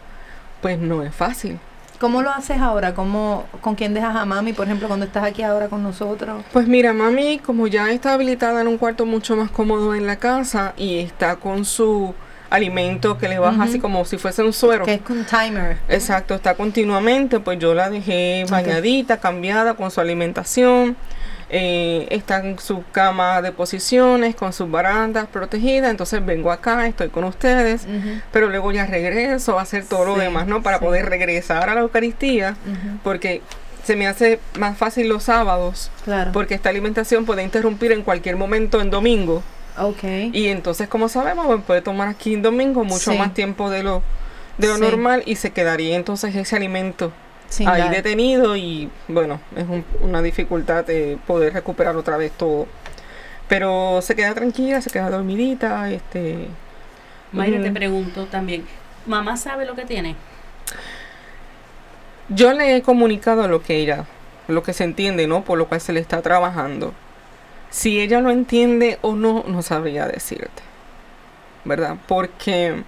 pues no es fácil. ¿Cómo lo haces ahora? ¿Cómo, ¿Con quién dejas a mami, por ejemplo, cuando estás aquí ahora con nosotros? Pues mira, mami, como ya está habilitada en un cuarto mucho más cómodo en la casa y está con su alimento que le baja así como si fuese un suero. Que es con timer. Exacto, está continuamente, pues yo la dejé bañadita, cambiada con su alimentación, eh, está en su cama de posiciones, con sus barandas protegidas, entonces vengo acá, estoy con ustedes, pero luego ya regreso a hacer todo lo demás, ¿no? Para sí. poder regresar a la Eucaristía, porque se me hace más fácil los sábados, Claro. porque esta alimentación puede interrumpir en cualquier momento en domingo, Ok. Y entonces, como sabemos, pues, puede tomar aquí en domingo mucho Sí. más tiempo de lo, de lo normal y se quedaría entonces ese alimento Sin ahí detenido y bueno, es un- una dificultad de poder recuperar otra vez todo. Pero se queda tranquila, se queda dormidita, este... Mayra, te pregunto también, ¿mamá sabe lo que tiene? Yo le he comunicado lo que ella, lo que se entiende, ¿no? Por lo cual se le está trabajando. Si ella lo entiende o no, no sabría decirte. ¿Verdad? Porque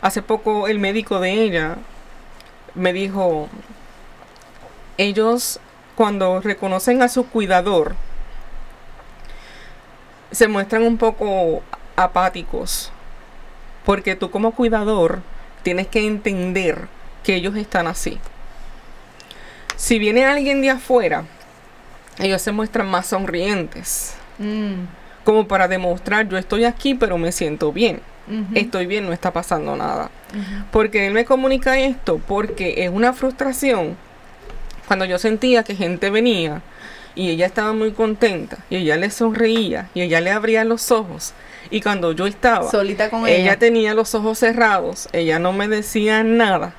hace poco el médico de ella me dijo, ellos cuando reconocen a su cuidador, se muestran un poco apáticos. Porque tú como cuidador tienes que entender que ellos están así. Si viene alguien de afuera, ellos se muestran más sonrientes. Mm, Como para demostrar, yo estoy aquí, pero me siento bien. Estoy bien, no está pasando nada. Porque él me comunica esto porque es una frustración cuando yo sentía que gente venía y ella estaba muy contenta y ella le sonreía y ella le abría los ojos y cuando yo estaba Solita con ella ella. tenía los ojos cerrados, ella no me decía nada.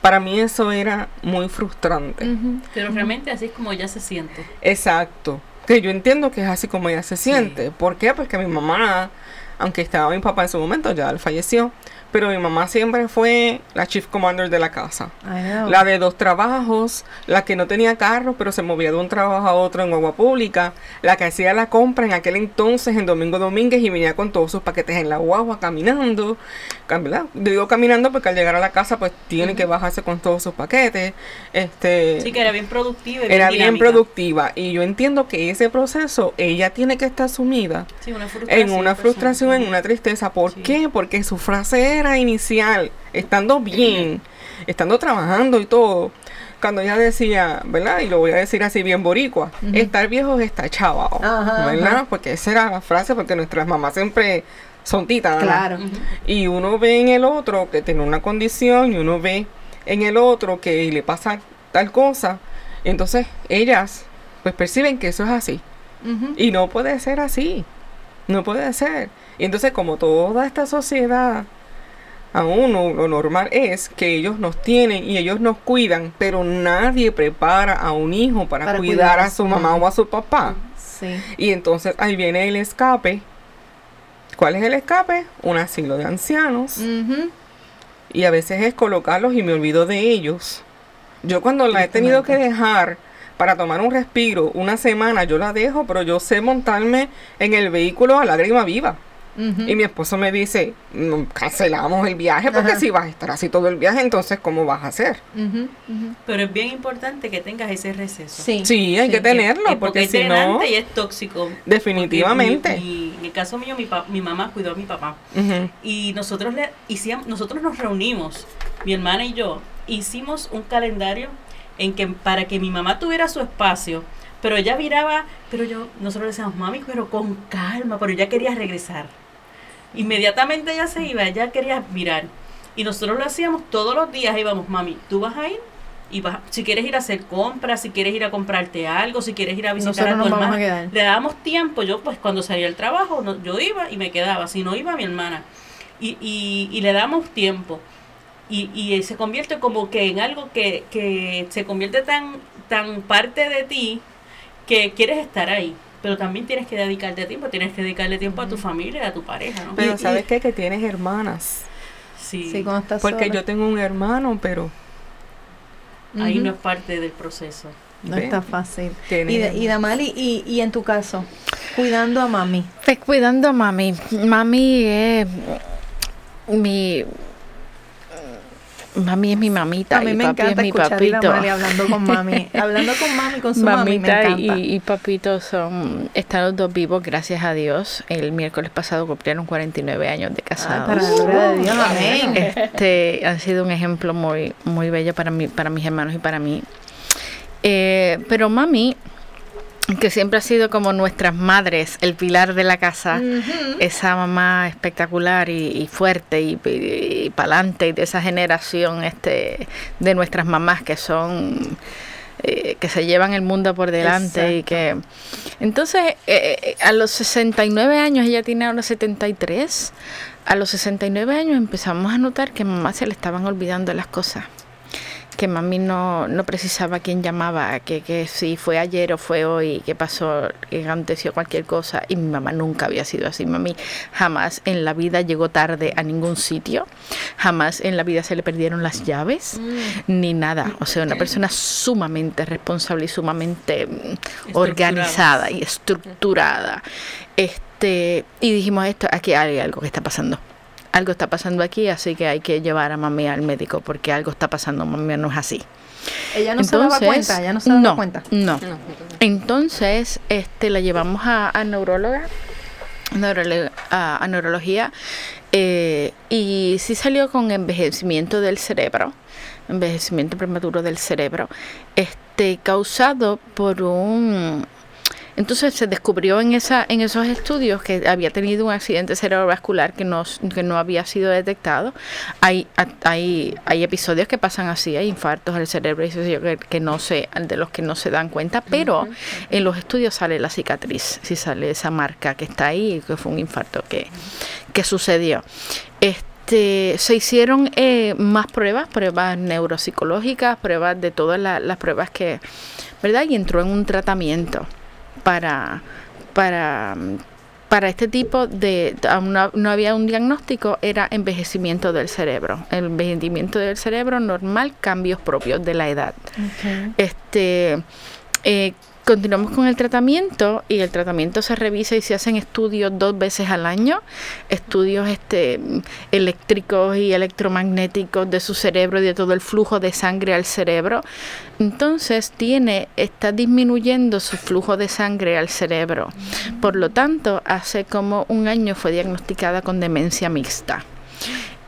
Para mí eso era muy frustrante. Pero realmente así es como ella se siente. Exacto. Que yo entiendo que es así como ella se siente. ¿Por qué? Porque mi mamá, aunque estaba mi papá en su momento, ya él falleció, pero mi mamá siempre fue la chief commander de la casa. La de dos trabajos, la que no tenía carro, pero se movía de un trabajo a otro en agua pública, la que hacía la compra en aquel entonces en Domingo Domínguez y venía con todos sus paquetes en la guagua caminando. Cam- ¿verdad? Digo caminando porque al llegar a la casa pues tiene que bajarse con todos sus paquetes. Este, Sí, que era bien productiva. y era bien productiva y yo entiendo que ese proceso ella tiene que estar sumida Sí, una frustración. en una frustración, en una tristeza. ¿Por Sí. qué? Porque su frase era inicial, estando bien, estando trabajando y todo. Cuando ella decía, ¿verdad? Y lo voy a decir así bien boricua, estar viejo es estar ¿verdad? ajá. Porque esa era la frase, porque nuestras mamás siempre son titanas. Claro. Ujú. Y uno ve en el otro que tiene una condición y uno ve en el otro que le pasa tal cosa. Entonces ellas pues perciben que eso es así. Ujú. Y no puede ser así. No puede ser. Y entonces como toda esta sociedad, a uno lo normal es que ellos nos tienen y ellos nos cuidan, pero nadie prepara a un hijo para, Para cuidar a su mamá o a su papá. Sí. Y entonces ahí viene el escape. ¿Cuál es el escape? Un asilo de ancianos. Y a veces es colocarlos y me olvido de ellos. Yo cuando la he tenido que dejar para tomar un respiro una semana, yo la dejo, pero yo sé montarme en el vehículo a lágrima viva. Y mi esposo me dice, "No, cancelamos el viaje porque Ajá. si vas a estar así todo el viaje, entonces ¿cómo vas a hacer? Pero es bien importante que tengas ese receso. Sí. Sí, hay que tenerlo, porque es si no, y es tóxico. definitivamente. Porque mi- mi- en el caso mío, mi, pa- mi mamá cuidó a mi papá. Y nosotros le hicíamos, nosotros nos reunimos, mi hermana y yo, hicimos un calendario en que para que mi mamá tuviera su espacio, pero ella viraba, pero yo, nosotros le decíamos, mami, pero con calma, pero ella quería regresar. Inmediatamente ella se iba, ella quería mirar. Y nosotros lo hacíamos todos los días, íbamos, mami, tú vas a ir y vas, si quieres ir a hacer compras, si quieres ir a comprarte algo, si quieres ir a visitar Nosotros a tu hermana, le dábamos tiempo, yo pues cuando salía del trabajo, no- yo iba y me quedaba, si no iba mi hermana. Y, y, y le damos tiempo. Y, y se convierte como que en algo que, que se convierte tan, tan parte de ti que quieres estar ahí. Pero también tienes que dedicarte tiempo, tienes que dedicarle tiempo a tu familia y a tu pareja, ¿no? Pero ¿sabes qué? Que tienes hermanas. Sí, Sí, cuando estás Porque sola. yo tengo un hermano, pero ahí Ujú. no es parte del proceso. No está fácil. Y, de- y Damali, y, y en tu caso, cuidando a mami. Pues cuidando a mami. Mami es mi. Mami es mi mamita A mí me papi encanta es mi escuchar a papito. Hablando con mami. (laughs) hablando con mami, con su mami, me Mamita encanta. y, y papito son, están los dos vivos, gracias a Dios. El miércoles pasado cumplieron 49 años de Ay, casados. para la gloria de Dios, amén. Este han sido un ejemplo muy, muy bello para mí, para mis hermanos y para mí. Eh, pero mami, que siempre ha sido como nuestras madres, el pilar de la casa, esa mamá espectacular y, y fuerte y, y, pa'lante y de esa generación este de nuestras mamás que son eh, que se llevan el mundo por delante y que... Entonces, eh, eh, a los 69 años, ella tiene ahora 73, a los 69 años empezamos a notar que a mamá se le estaban olvidando las cosas que mami no, no precisaba quién llamaba, que, que si fue ayer o fue hoy, que pasó, que aconteció cualquier cosa. Y mi mamá nunca había sido así. Mami jamás en la vida llegó tarde a ningún sitio, jamás en la vida se le perdieron las llaves, ni nada. O sea, una persona sumamente responsable y sumamente mm, organizada y estructurada. Este, y dijimos esto, aquí hay algo que está pasando algo está pasando aquí, así que hay que llevar a mami al médico porque algo está pasando, mami no es así. Ella no se daba cuenta, ella no se daba no, cuenta. No. Entonces, este, la llevamos a, a neuróloga, a, a neurología, eh, y sí salió con envejecimiento del cerebro, envejecimiento prematuro del cerebro, este, causado por un entonces se descubrió en esa en esos estudios que había tenido un accidente cerebrovascular que no, que no había sido detectado. Hay, hay, hay episodios que pasan así, hay infartos al cerebro y eso que, que no se, de los que no se dan cuenta, pero en los estudios sale la cicatriz, si sale esa marca que está ahí, que fue un infarto que, que sucedió. Este, se hicieron eh, más pruebas, pruebas neuropsicológicas, pruebas de todas la- las pruebas que, ¿verdad? Y entró en un tratamiento para, para, para este tipo de, aún no, no había un diagnóstico, era envejecimiento del cerebro. El envejecimiento del cerebro normal, cambios propios de la edad. Este, eh, continuamos con el tratamiento y el tratamiento se revisa y se hacen estudios dos veces al año, estudios este, eléctricos y electromagnéticos de su cerebro y de todo el flujo de sangre al cerebro. Entonces tiene, está disminuyendo su flujo de sangre al cerebro. Por lo tanto, hace como un año fue diagnosticada con demencia mixta.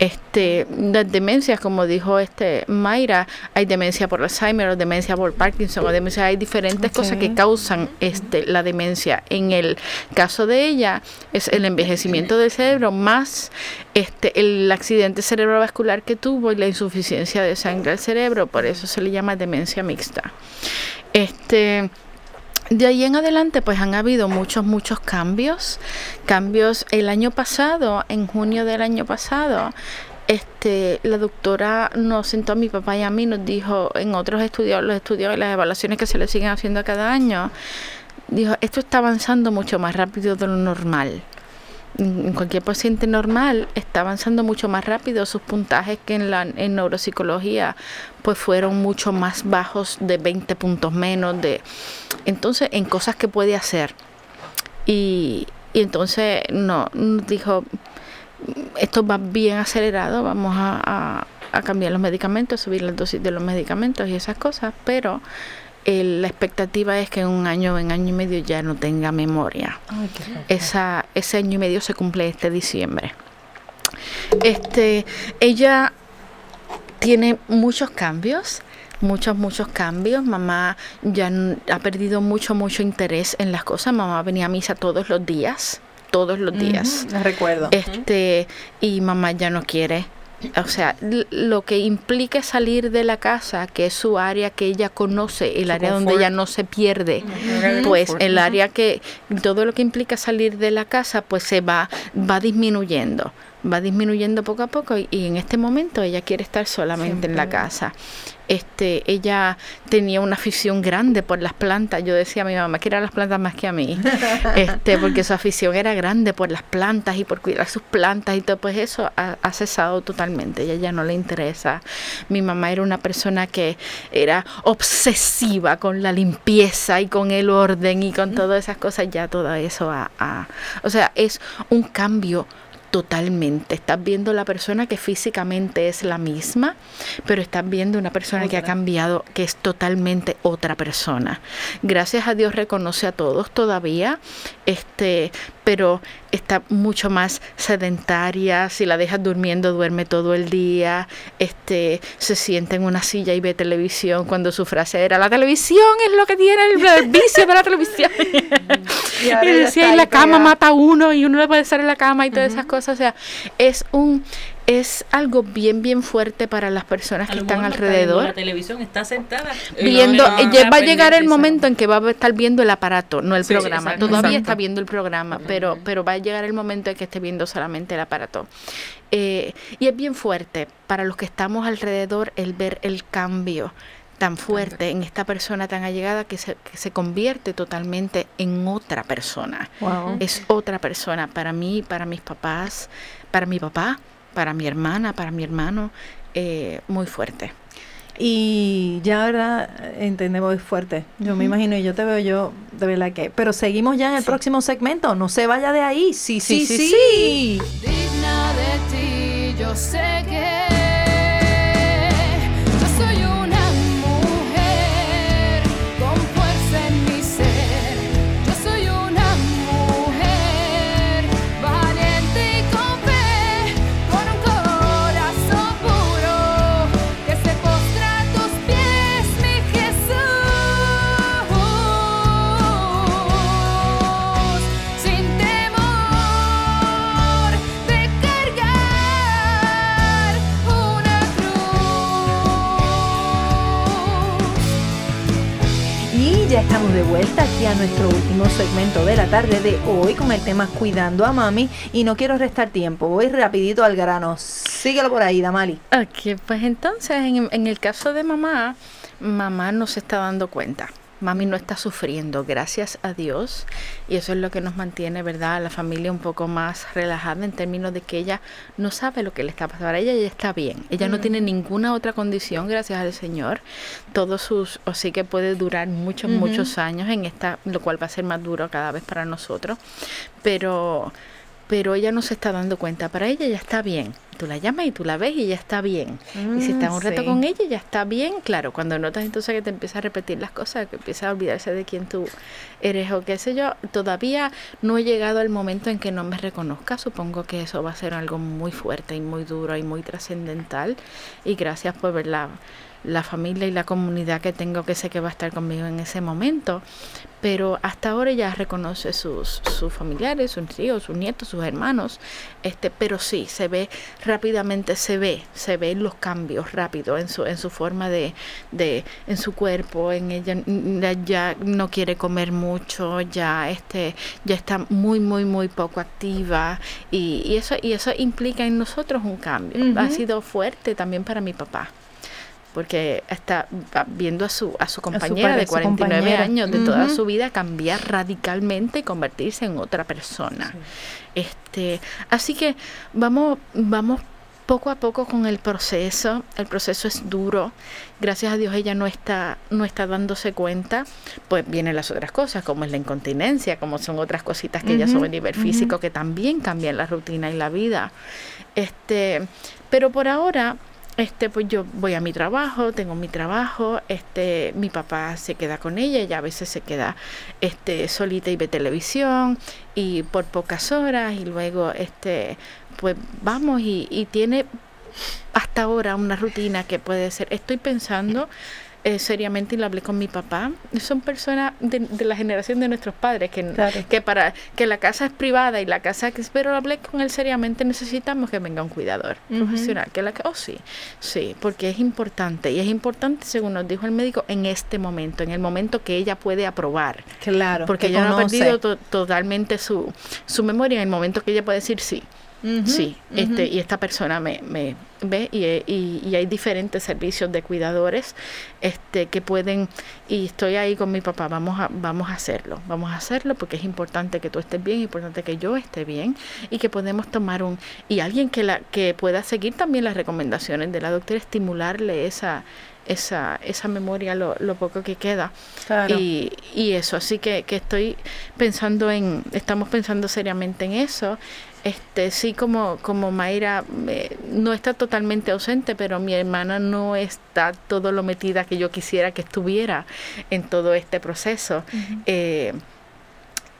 Este, las demencias, como dijo este Mayra, hay demencia por Alzheimer o demencia por Parkinson o demencia, hay diferentes cosas que causan este, la demencia. En el caso de ella es el envejecimiento del cerebro más este, el accidente cerebrovascular que tuvo y la insuficiencia de sangre al cerebro, por eso se le llama demencia mixta. Este, de ahí en adelante, pues han habido muchos, muchos cambios. Cambios el año pasado, en junio del año pasado, este, la doctora nos sentó a mi papá y a mí, nos dijo en otros estudios, los estudios y las evaluaciones que se le siguen haciendo cada año, dijo, esto está avanzando mucho más rápido de lo normal. En cualquier paciente normal está avanzando mucho más rápido, sus puntajes que en la en neuropsicología pues fueron mucho más bajos de 20 puntos menos de entonces en cosas que puede hacer. Y, y entonces no dijo esto va bien acelerado, vamos a, a- a cambiar los medicamentos, subir la dosis de los medicamentos y esas cosas, pero la expectativa es que en un año o en año y medio ya no tenga memoria. Esa, ese año y medio se cumple este diciembre. Este, ella tiene muchos cambios, muchos, muchos cambios. Mamá ya ha perdido mucho, mucho interés en las cosas. Mamá venía a misa todos los días, todos los días. Ujú, recuerdo. Este, y mamá ya no quiere. O sea, lo que implica salir de la casa, que es su área que ella conoce, el área donde ella no se pierde, pues el área que, todo lo que implica salir de la casa, pues se va, va disminuyendo, va disminuyendo poco a poco y, y en este momento ella quiere estar solamente en la casa. Este, ella tenía una afición grande por las plantas. Yo decía a mi mamá que era las plantas más que a mí, (laughs) este, porque su afición era grande por las plantas y por cuidar sus plantas y todo. Pues eso ha, ha cesado totalmente. Ella ya no le interesa. Mi mamá era una persona que era obsesiva con la limpieza y con el orden y con todas esas cosas. Ya todo eso ha, ha- o sea, es un cambio totalmente. Estás viendo la persona que físicamente es la misma, pero estás viendo una persona que ha cambiado, que es totalmente otra persona. Gracias a Dios reconoce a todos todavía, este, pero está mucho más sedentaria. Si la dejas durmiendo, duerme todo el día. Este, se sienta en una silla y ve televisión. Cuando su frase era la televisión es lo que tiene el, (laughs) vicio de la televisión. Y ahora (laughs) y ella decía, y la cama pegada. mata a uno y uno no puede estar en la cama y todas esas cosas. O sea, es un es algo bien, bien fuerte para las personas que están alrededor. La televisión está sentada. viendo, no, no, ella va a llegar el momento en que va a estar viendo el aparato, no el Sí, programa. exacto, Todavía exacto. está viendo el programa, pero, pero va a llegar el momento en que esté viendo solamente el aparato. Eh, y es bien fuerte para los que estamos alrededor el ver el cambio tan fuerte en esta persona tan allegada que se, que se convierte totalmente en otra persona. Wow. Es otra persona para mí, para mis papás, para mi papá, para mi hermana, para mi hermano, eh, muy fuerte. Y ya, ¿verdad? Entendemos es fuerte. Yo me imagino y yo te veo yo, de verdad que. Pero seguimos ya en el próximo segmento. No se vaya de ahí. Sí, sí, sí. Sí, sí. sí, digna de ti, yo sé que estamos de vuelta aquí a nuestro último segmento de la tarde de hoy con el tema Cuidando a Mami. Y no quiero restar tiempo, voy rapidito al grano. Síguelo por ahí, Damali. Ok, pues entonces en, en el caso de mamá, mamá no se está dando cuenta. Mami no está sufriendo, gracias a Dios. Y eso es lo que nos mantiene, ¿verdad? A la familia un poco más relajada en términos de que ella no sabe lo que le está pasando. Para ella ella está bien. Ella no tiene ninguna otra condición, gracias al Señor. Todos sus, así que puede durar muchos, muchos años en esta, lo cual va a ser más duro cada vez para nosotros. Pero pero ella no se está dando cuenta. Para ella ya está bien. Tú la llamas y tú la ves y ya está bien. y si estás un rato sí. con ella, ya está bien. Claro, cuando notas entonces que te empieza a repetir las cosas, que empieza a olvidarse de quién tú eres o qué sé yo, todavía no he llegado al momento en que no me reconozca. Supongo que eso va a ser algo muy fuerte y muy duro y muy trascendental. Y gracias por ver la, la familia y la comunidad que tengo que sé que va a estar conmigo en ese momento. Pero hasta ahora ella reconoce sus, sus familiares, sus tíos, sus nietos, sus hermanos. Este, pero sí, se ve rápidamente, se ve, se ven los cambios rápido en su, en su forma de, de, en su cuerpo, en ella ya- ya no quiere comer mucho, ya este, ya está muy, muy, muy poco activa. Y, y eso, y eso implica en nosotros un cambio. Ha sido fuerte también para mi papá porque está viendo a su a su compañera de su 49 compañera. años de toda su vida cambiar radicalmente y convertirse en otra persona. Este, así que vamos vamos poco a poco con el proceso. El proceso es duro. Gracias a Dios ella no está no está dándose cuenta. Pues vienen las otras cosas, como es la incontinencia, como son otras cositas que ya son a nivel físico que también cambian la rutina y la vida. Este, pero por ahora este pues yo voy a mi trabajo tengo mi trabajo este mi papá se queda con ella ella a veces se queda este solita y ve televisión y por pocas horas y luego este pues vamos y, y tiene hasta ahora una rutina que puede ser estoy pensando eh, seriamente y lo hablé con mi papá son personas de, de la generación de nuestros padres que, Claro. que para que la casa es privada y la casa que pero hablé con él seriamente necesitamos que venga un cuidador profesional que la oh sí sí porque es importante y es importante según nos dijo el médico en este momento en el momento que ella puede aprobar Claro. porque que ella no ha perdido to- totalmente su, su memoria en el momento que ella puede decir sí Sí, este, y esta persona me, me ve y, y, y hay diferentes servicios de cuidadores este, que pueden, y estoy ahí con mi papá, vamos a, vamos a hacerlo, vamos a hacerlo porque es importante que tú estés bien, es importante que yo esté bien y que podemos tomar un, y alguien que, la, que pueda seguir también las recomendaciones de la doctora, estimularle esa, esa, esa memoria, lo, lo poco que queda. Claro. Y, y eso, así que, que estoy pensando en, estamos pensando seriamente en eso. Este, sí, como, como Mayra eh, no está totalmente ausente, pero mi hermana no está todo lo metida que yo quisiera que estuviera en todo este proceso. Eh,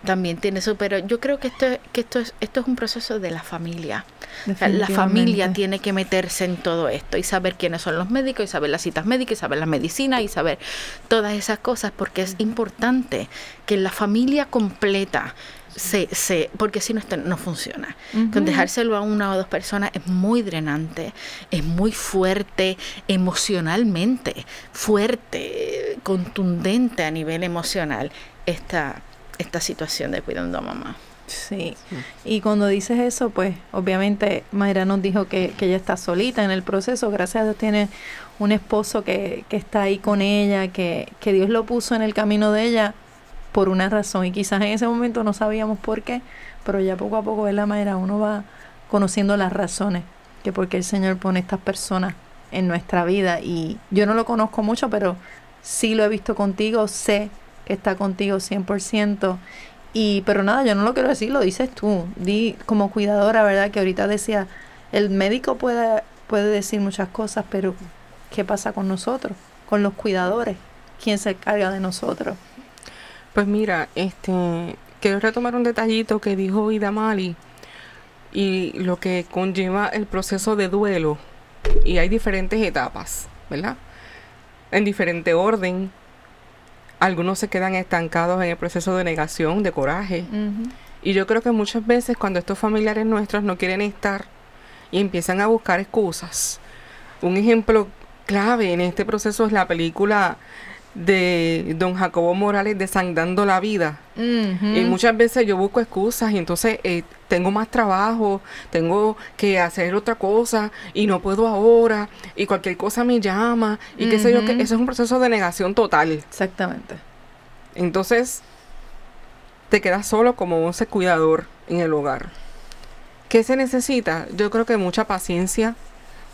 también tiene eso, pero yo creo que esto, que esto, es, esto es un proceso de la familia. O sea, la familia tiene que meterse en todo esto y saber quiénes son los médicos y saber las citas médicas y saber la medicina y saber todas esas cosas porque es importante que la familia completa se, se porque si no esto no funciona. Con dejárselo a una o dos personas es muy drenante, es muy fuerte emocionalmente, fuerte, contundente a nivel emocional esta, esta situación de cuidando a mamá. Sí. Y cuando dices eso, pues obviamente Mayra nos dijo que, que ella está solita en el proceso. Gracias a Dios tiene un esposo que, que está ahí con ella, que, que Dios lo puso en el camino de ella por una razón. Y quizás en ese momento no sabíamos por qué, pero ya poco a poco, ¿verdad, Mayra? Uno va conociendo las razones que por qué el Señor pone estas personas en nuestra vida. Y yo no lo conozco mucho, pero sí lo he visto contigo, sé está contigo 100%. Y, pero nada, yo no lo quiero decir, lo dices tú. Di como cuidadora, ¿verdad? Que ahorita decía, el médico puede, puede decir muchas cosas, pero ¿qué pasa con nosotros? Con los cuidadores. ¿Quién se carga de nosotros? Pues mira, este, quiero retomar un detallito que dijo Ida Mali y lo que conlleva el proceso de duelo. Y hay diferentes etapas, ¿verdad? En diferente orden. Algunos se quedan estancados en el proceso de negación, de coraje. Y yo creo que muchas veces cuando estos familiares nuestros no quieren estar y empiezan a buscar excusas. Un ejemplo clave en este proceso es la película de don Jacobo Morales Desangrando la Vida. Y muchas veces yo busco excusas y entonces eh, tengo más trabajo, tengo que hacer otra cosa y no puedo ahora y cualquier cosa me llama y qué sé yo, que eso es un proceso de negación total. Exactamente. Entonces, te quedas solo como un ser cuidador en el hogar. ¿Qué se necesita? Yo creo que mucha paciencia,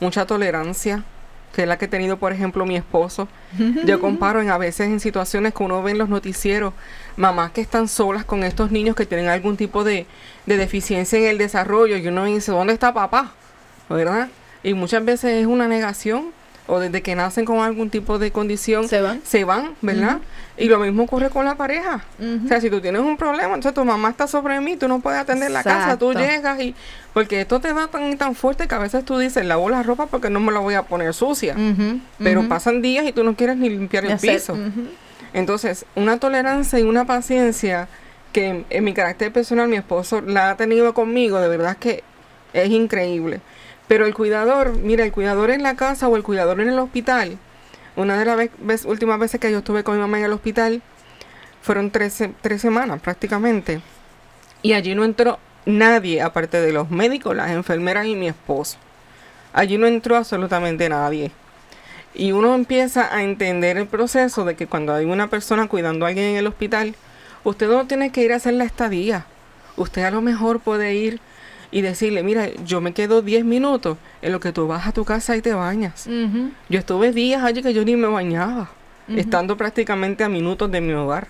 mucha tolerancia, que es la que he tenido, por ejemplo, mi esposo. Yo comparo en a veces en situaciones que uno ve en los noticieros, mamás que están solas con estos niños que tienen algún tipo de, de deficiencia en el desarrollo y uno dice, ¿dónde está papá? ¿Verdad? Y muchas veces es una negación o desde que nacen con algún tipo de condición Se van. se van, ¿verdad? Y lo mismo ocurre con la pareja. O sea, si tú tienes un problema, entonces tu mamá está sobre mí, tú no puedes atender la casa, tú llegas y... Porque esto te da tan y tan fuerte que a veces tú dices, lavo la ropa porque no me la voy a poner sucia. Pero pasan días y tú no quieres ni limpiar el piso. Entonces, una tolerancia y una paciencia que en, en mi carácter personal mi esposo la ha tenido conmigo, de verdad que es increíble. Pero el cuidador, mira, el cuidador en la casa o el cuidador en el hospital, una de las últimas veces que yo estuve con mi mamá en el hospital, fueron tres, tres semanas prácticamente. Y allí no entró nadie, aparte de los médicos, las enfermeras y mi esposo. Allí no entró absolutamente nadie. Y uno empieza a entender el proceso de que cuando hay una persona cuidando a alguien en el hospital, usted no tiene que ir a hacer la estadía. Usted a lo mejor puede ir y decirle, mira, yo me quedo 10 minutos en lo que tú vas a tu casa y te bañas. Yo estuve días allí que yo ni me bañaba, estando prácticamente a minutos de mi hogar.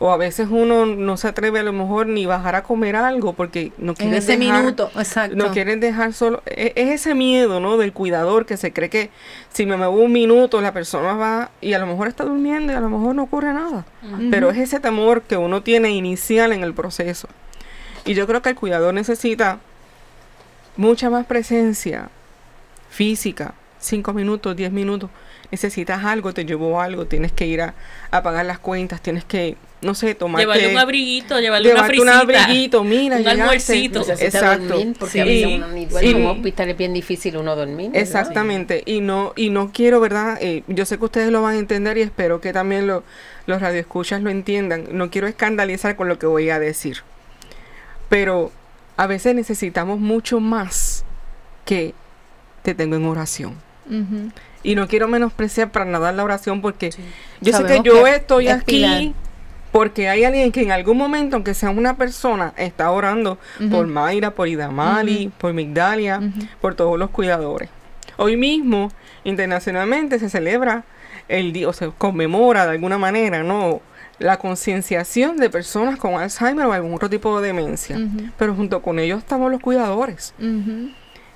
O a veces uno no se atreve a lo mejor ni bajar a comer algo porque no En quiere ese dejar- minuto, exacto. no quieren dejar solo. e- Es ese miedo, ¿no? Del cuidador que se cree que si me muevo un minuto la persona va y a lo mejor está durmiendo y a lo mejor no ocurre nada. Pero es ese temor que uno tiene inicial en el proceso. Y yo creo que el cuidador necesita mucha más presencia física. Cinco minutos, diez minutos. Necesitas algo, te llevó algo, tienes que ir a, a pagar las cuentas, tienes que, no sé, tomar Llevarle un abriguito, llevarle una llevarte un frisita. abriguito, mira, un llegaste. almuercito. Exacto. dormir, porque a veces uno. Sí. Un hospital es bien difícil uno dormir. Exactamente, y no y no quiero, ¿verdad? Eh, yo sé que ustedes lo van a entender y espero que también lo, los radioescuchas lo entiendan. No quiero escandalizar con lo que voy a decir, pero a veces necesitamos mucho más que te tengo en oración. Y no quiero menospreciar para nada la oración porque yo sé que yo que estoy es aquí pilar. porque hay alguien que en algún momento, aunque sea una persona, está orando por Mayra, por Idamali, por Migdalia, por todos los cuidadores. Hoy mismo, internacionalmente, se celebra el día, o se conmemora de alguna manera, ¿no? La concienciación de personas con Alzheimer o algún otro tipo de demencia. Pero junto con ellos estamos los cuidadores.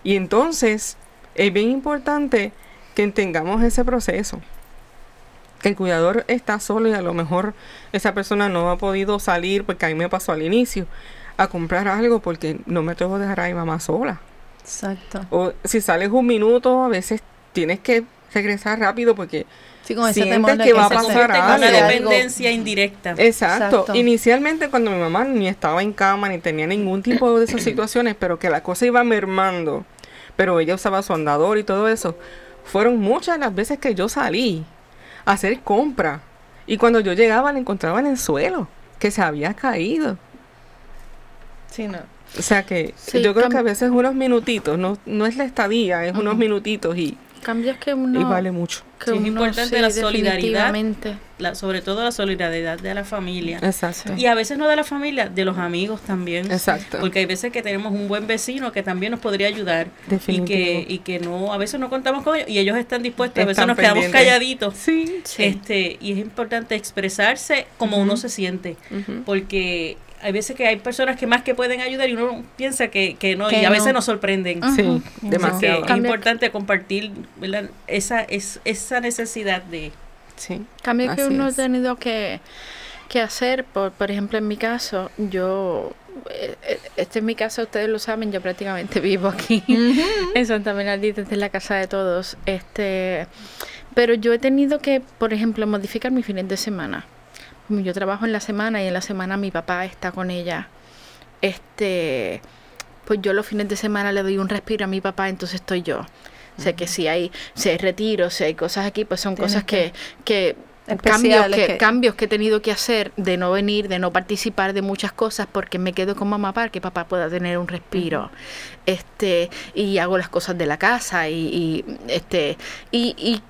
Y entonces es bien importante que tengamos ese proceso. que el cuidador está solo y a lo mejor esa persona no ha podido salir, porque a mí me pasó al inicio, a comprar algo porque no me tengo que dejar a mi mamá sola. Exacto. O si sales un minuto, a veces tienes que regresar rápido porque Sí, con ese sientes temor de que va a pasar en una algo. dependencia indirecta. Exacto. Exacto. Inicialmente cuando mi mamá ni estaba en cama ni tenía ningún tipo de esas (clears throat) situaciones, pero que la cosa iba mermando, pero ella usaba su andador y todo eso, fueron muchas las veces que yo salí a hacer compra y cuando yo llegaba la encontraba en el suelo, que se había caído. Sí, no. O sea que Sí, yo creo que a veces unos minutitos, no, no es la estadía, es unos minutitos y, Cambios que y uno... vale mucho. que Sí, es importante sí, la solidaridad. La- sobre todo la solidaridad de la familia. Exacto. Y a veces no de la familia, de los amigos también. Exacto. Porque hay veces que tenemos un buen vecino que también nos podría ayudar y que, y que no, a veces no contamos con ellos y ellos están dispuestos, a veces Están nos quedamos pendientes. calladitos. Sí. Sí. Este, y es importante expresarse como uno se siente, porque hay veces que hay personas que más que pueden ayudar y uno piensa que, que no, Que y a veces no. nos sorprenden. Sí, demasiado. es importante compartir ¿verdad? esa, es, esa necesidad de... Sí. Cambio que uno es. ha tenido que, que hacer, por, por ejemplo, en mi caso, yo, eh, eh, este es mi caso, ustedes lo saben, yo prácticamente (laughs) vivo aquí en Santa Bernardita, esta es la casa de todos, este, pero yo he tenido que, por ejemplo, modificar mis fines de semana. Yo trabajo en la semana y en la semana mi papá está con ella. Este, pues yo los fines de semana le doy un respiro a mi papá, entonces estoy yo. O sea que si hay, si hay retiros, si hay cosas aquí, pues son Tienes cosas que, que cambios que, que- cambios que he tenido que hacer de no venir, de no participar de muchas cosas porque me quedo con mamá para que papá pueda tener un respiro. Este, y hago las cosas de la casa y, y, este y, y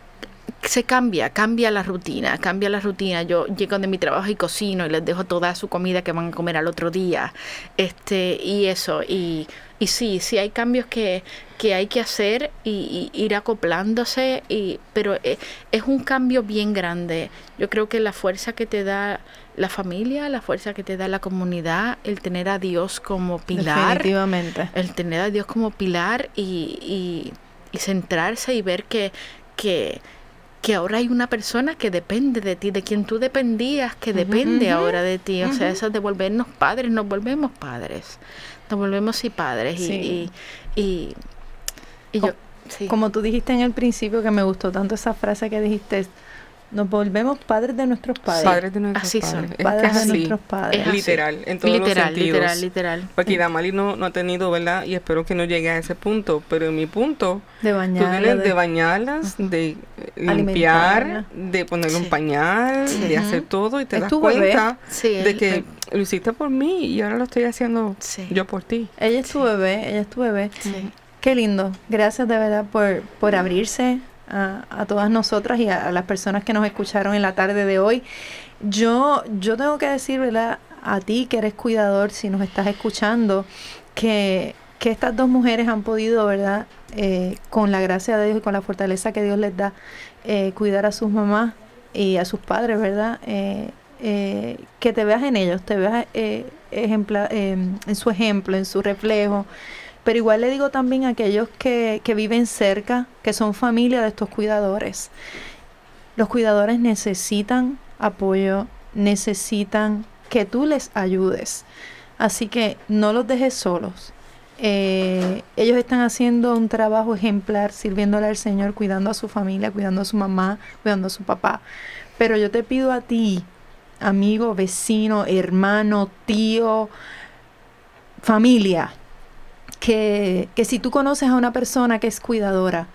se cambia, cambia la rutina, cambia la rutina. Yo llego de mi trabajo y cocino y les dejo toda su comida que van a comer al otro día. Este, y eso, y, y sí, sí hay cambios que, que hay que hacer y, y ir acoplándose, y, pero eh, es un cambio bien grande. Yo creo que la fuerza que te da la familia, la fuerza que te da la comunidad, el tener a Dios como pilar, Definitivamente. el tener a Dios como pilar y, y, y centrarse y ver que, que, que ahora hay una persona que depende de ti, de quien tú dependías, que depende ahora de ti. O sea, eso de volvernos padres, nos volvemos padres. Nos volvemos sí padres. y- Sí. Y, y, y yo, sí. Como tú dijiste en el principio, que me gustó tanto esa frase que dijiste, nos volvemos padres de nuestros padres. Padres de nuestros Así son. padres. Es que Padres es de así. nuestros padres. Es. Literal, en todos los literal, sentidos. literal, literal. Porque Damali no, no ha tenido, ¿verdad? Y espero que no llegue a ese punto. Pero en mi punto, De tú bañar. tienes de bañarlas, de limpiar, de ponerle un Sí. pañal, de hacer todo y te Es das cuenta Sí, de el- que el- lo hiciste por mí y ahora lo estoy haciendo Sí. yo por ti. Ella es tu bebé, ella es tu bebé. sí. Qué lindo. Gracias de verdad por, por abrirse a, a todas nosotras y a, las personas que nos escucharon en la tarde de hoy. Yo, yo tengo que decir, ¿verdad? A ti que eres cuidador, si nos estás escuchando, que, que estas dos mujeres han podido, ¿verdad? Eh, con la gracia de Dios y con la fortaleza que Dios les da, eh, cuidar a sus mamás y a sus padres, ¿verdad? Eh, eh, que te veas en ellos, te veas eh, ejempla- eh, en su ejemplo, en su reflejo. Pero igual le digo también a aquellos que, que viven cerca, que son familia de estos cuidadores. Los cuidadores necesitan apoyo, necesitan que tú les ayudes. Así que no los dejes solos. Eh, ellos están haciendo un trabajo ejemplar, sirviéndole al Señor, cuidando a su familia, cuidando a su mamá, cuidando a su papá. Pero yo te pido a ti, amigo, vecino, hermano, tío, familia, que, que si tú conoces a una persona que es cuidadora,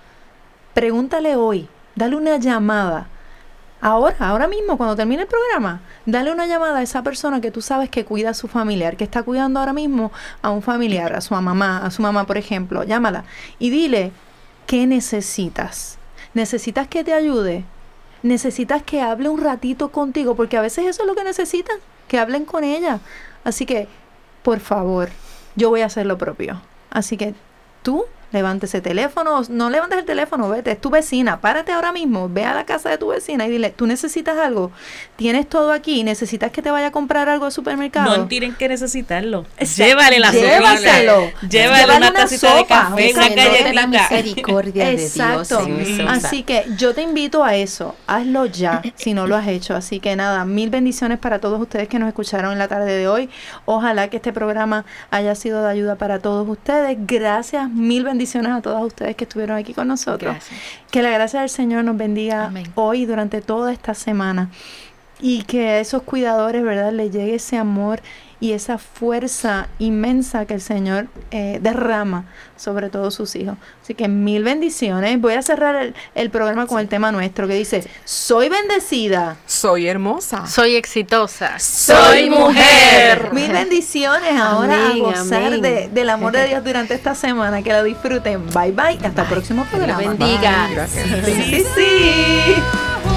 pregúntale hoy, dale una llamada. Ahora, ahora mismo, cuando termine el programa, dale una llamada a esa persona que tú sabes que cuida a su familiar, que está cuidando ahora mismo a un familiar, a su mamá, a su mamá, por ejemplo. Llámala y dile, ¿qué necesitas? ¿Necesitas que te ayude? ¿Necesitas que hable un ratito contigo? Porque a veces eso es lo que necesitan, que hablen con ella. Así que, por favor, yo voy a hacer lo propio. Así que tú levante ese teléfono, no levantes el teléfono, vete, es tu vecina, párate ahora mismo, ve a la casa de tu vecina y dile, tú necesitas algo, tienes todo aquí, necesitas que te vaya a comprar algo al supermercado. No tienen que necesitarlo. Exacto. Llévale la Llévaselo. Llévale Llévale una una tacita de sopa, café, un una secreto de la galletita. misericordia de Exacto. Dios. nuestra- Así que yo te invito a eso. Hazlo ya si no lo has hecho. Así que nada, mil bendiciones para todos ustedes que nos escucharon en la tarde de hoy. Ojalá que este programa haya sido de ayuda para todos ustedes. Gracias, mil bendiciones a todas ustedes que estuvieron aquí con nosotros. Gracias. Que la gracia del Señor nos bendiga Amén. hoy durante toda esta semana. Y que a esos cuidadores, ¿verdad?, les llegue ese amor y esa fuerza inmensa que el Señor eh, derrama sobre todos sus hijos. Así que mil bendiciones. Voy a cerrar el, el programa con el tema nuestro que dice, soy bendecida. Soy hermosa. Soy exitosa. Soy mujer. Mil bendiciones ahora Amén, a gozar amén. de- del amor de Dios durante esta semana. Que lo disfruten. Bye bye. Hasta el próximo Que programa. bendiga. Gracias. Sí, sí, sí.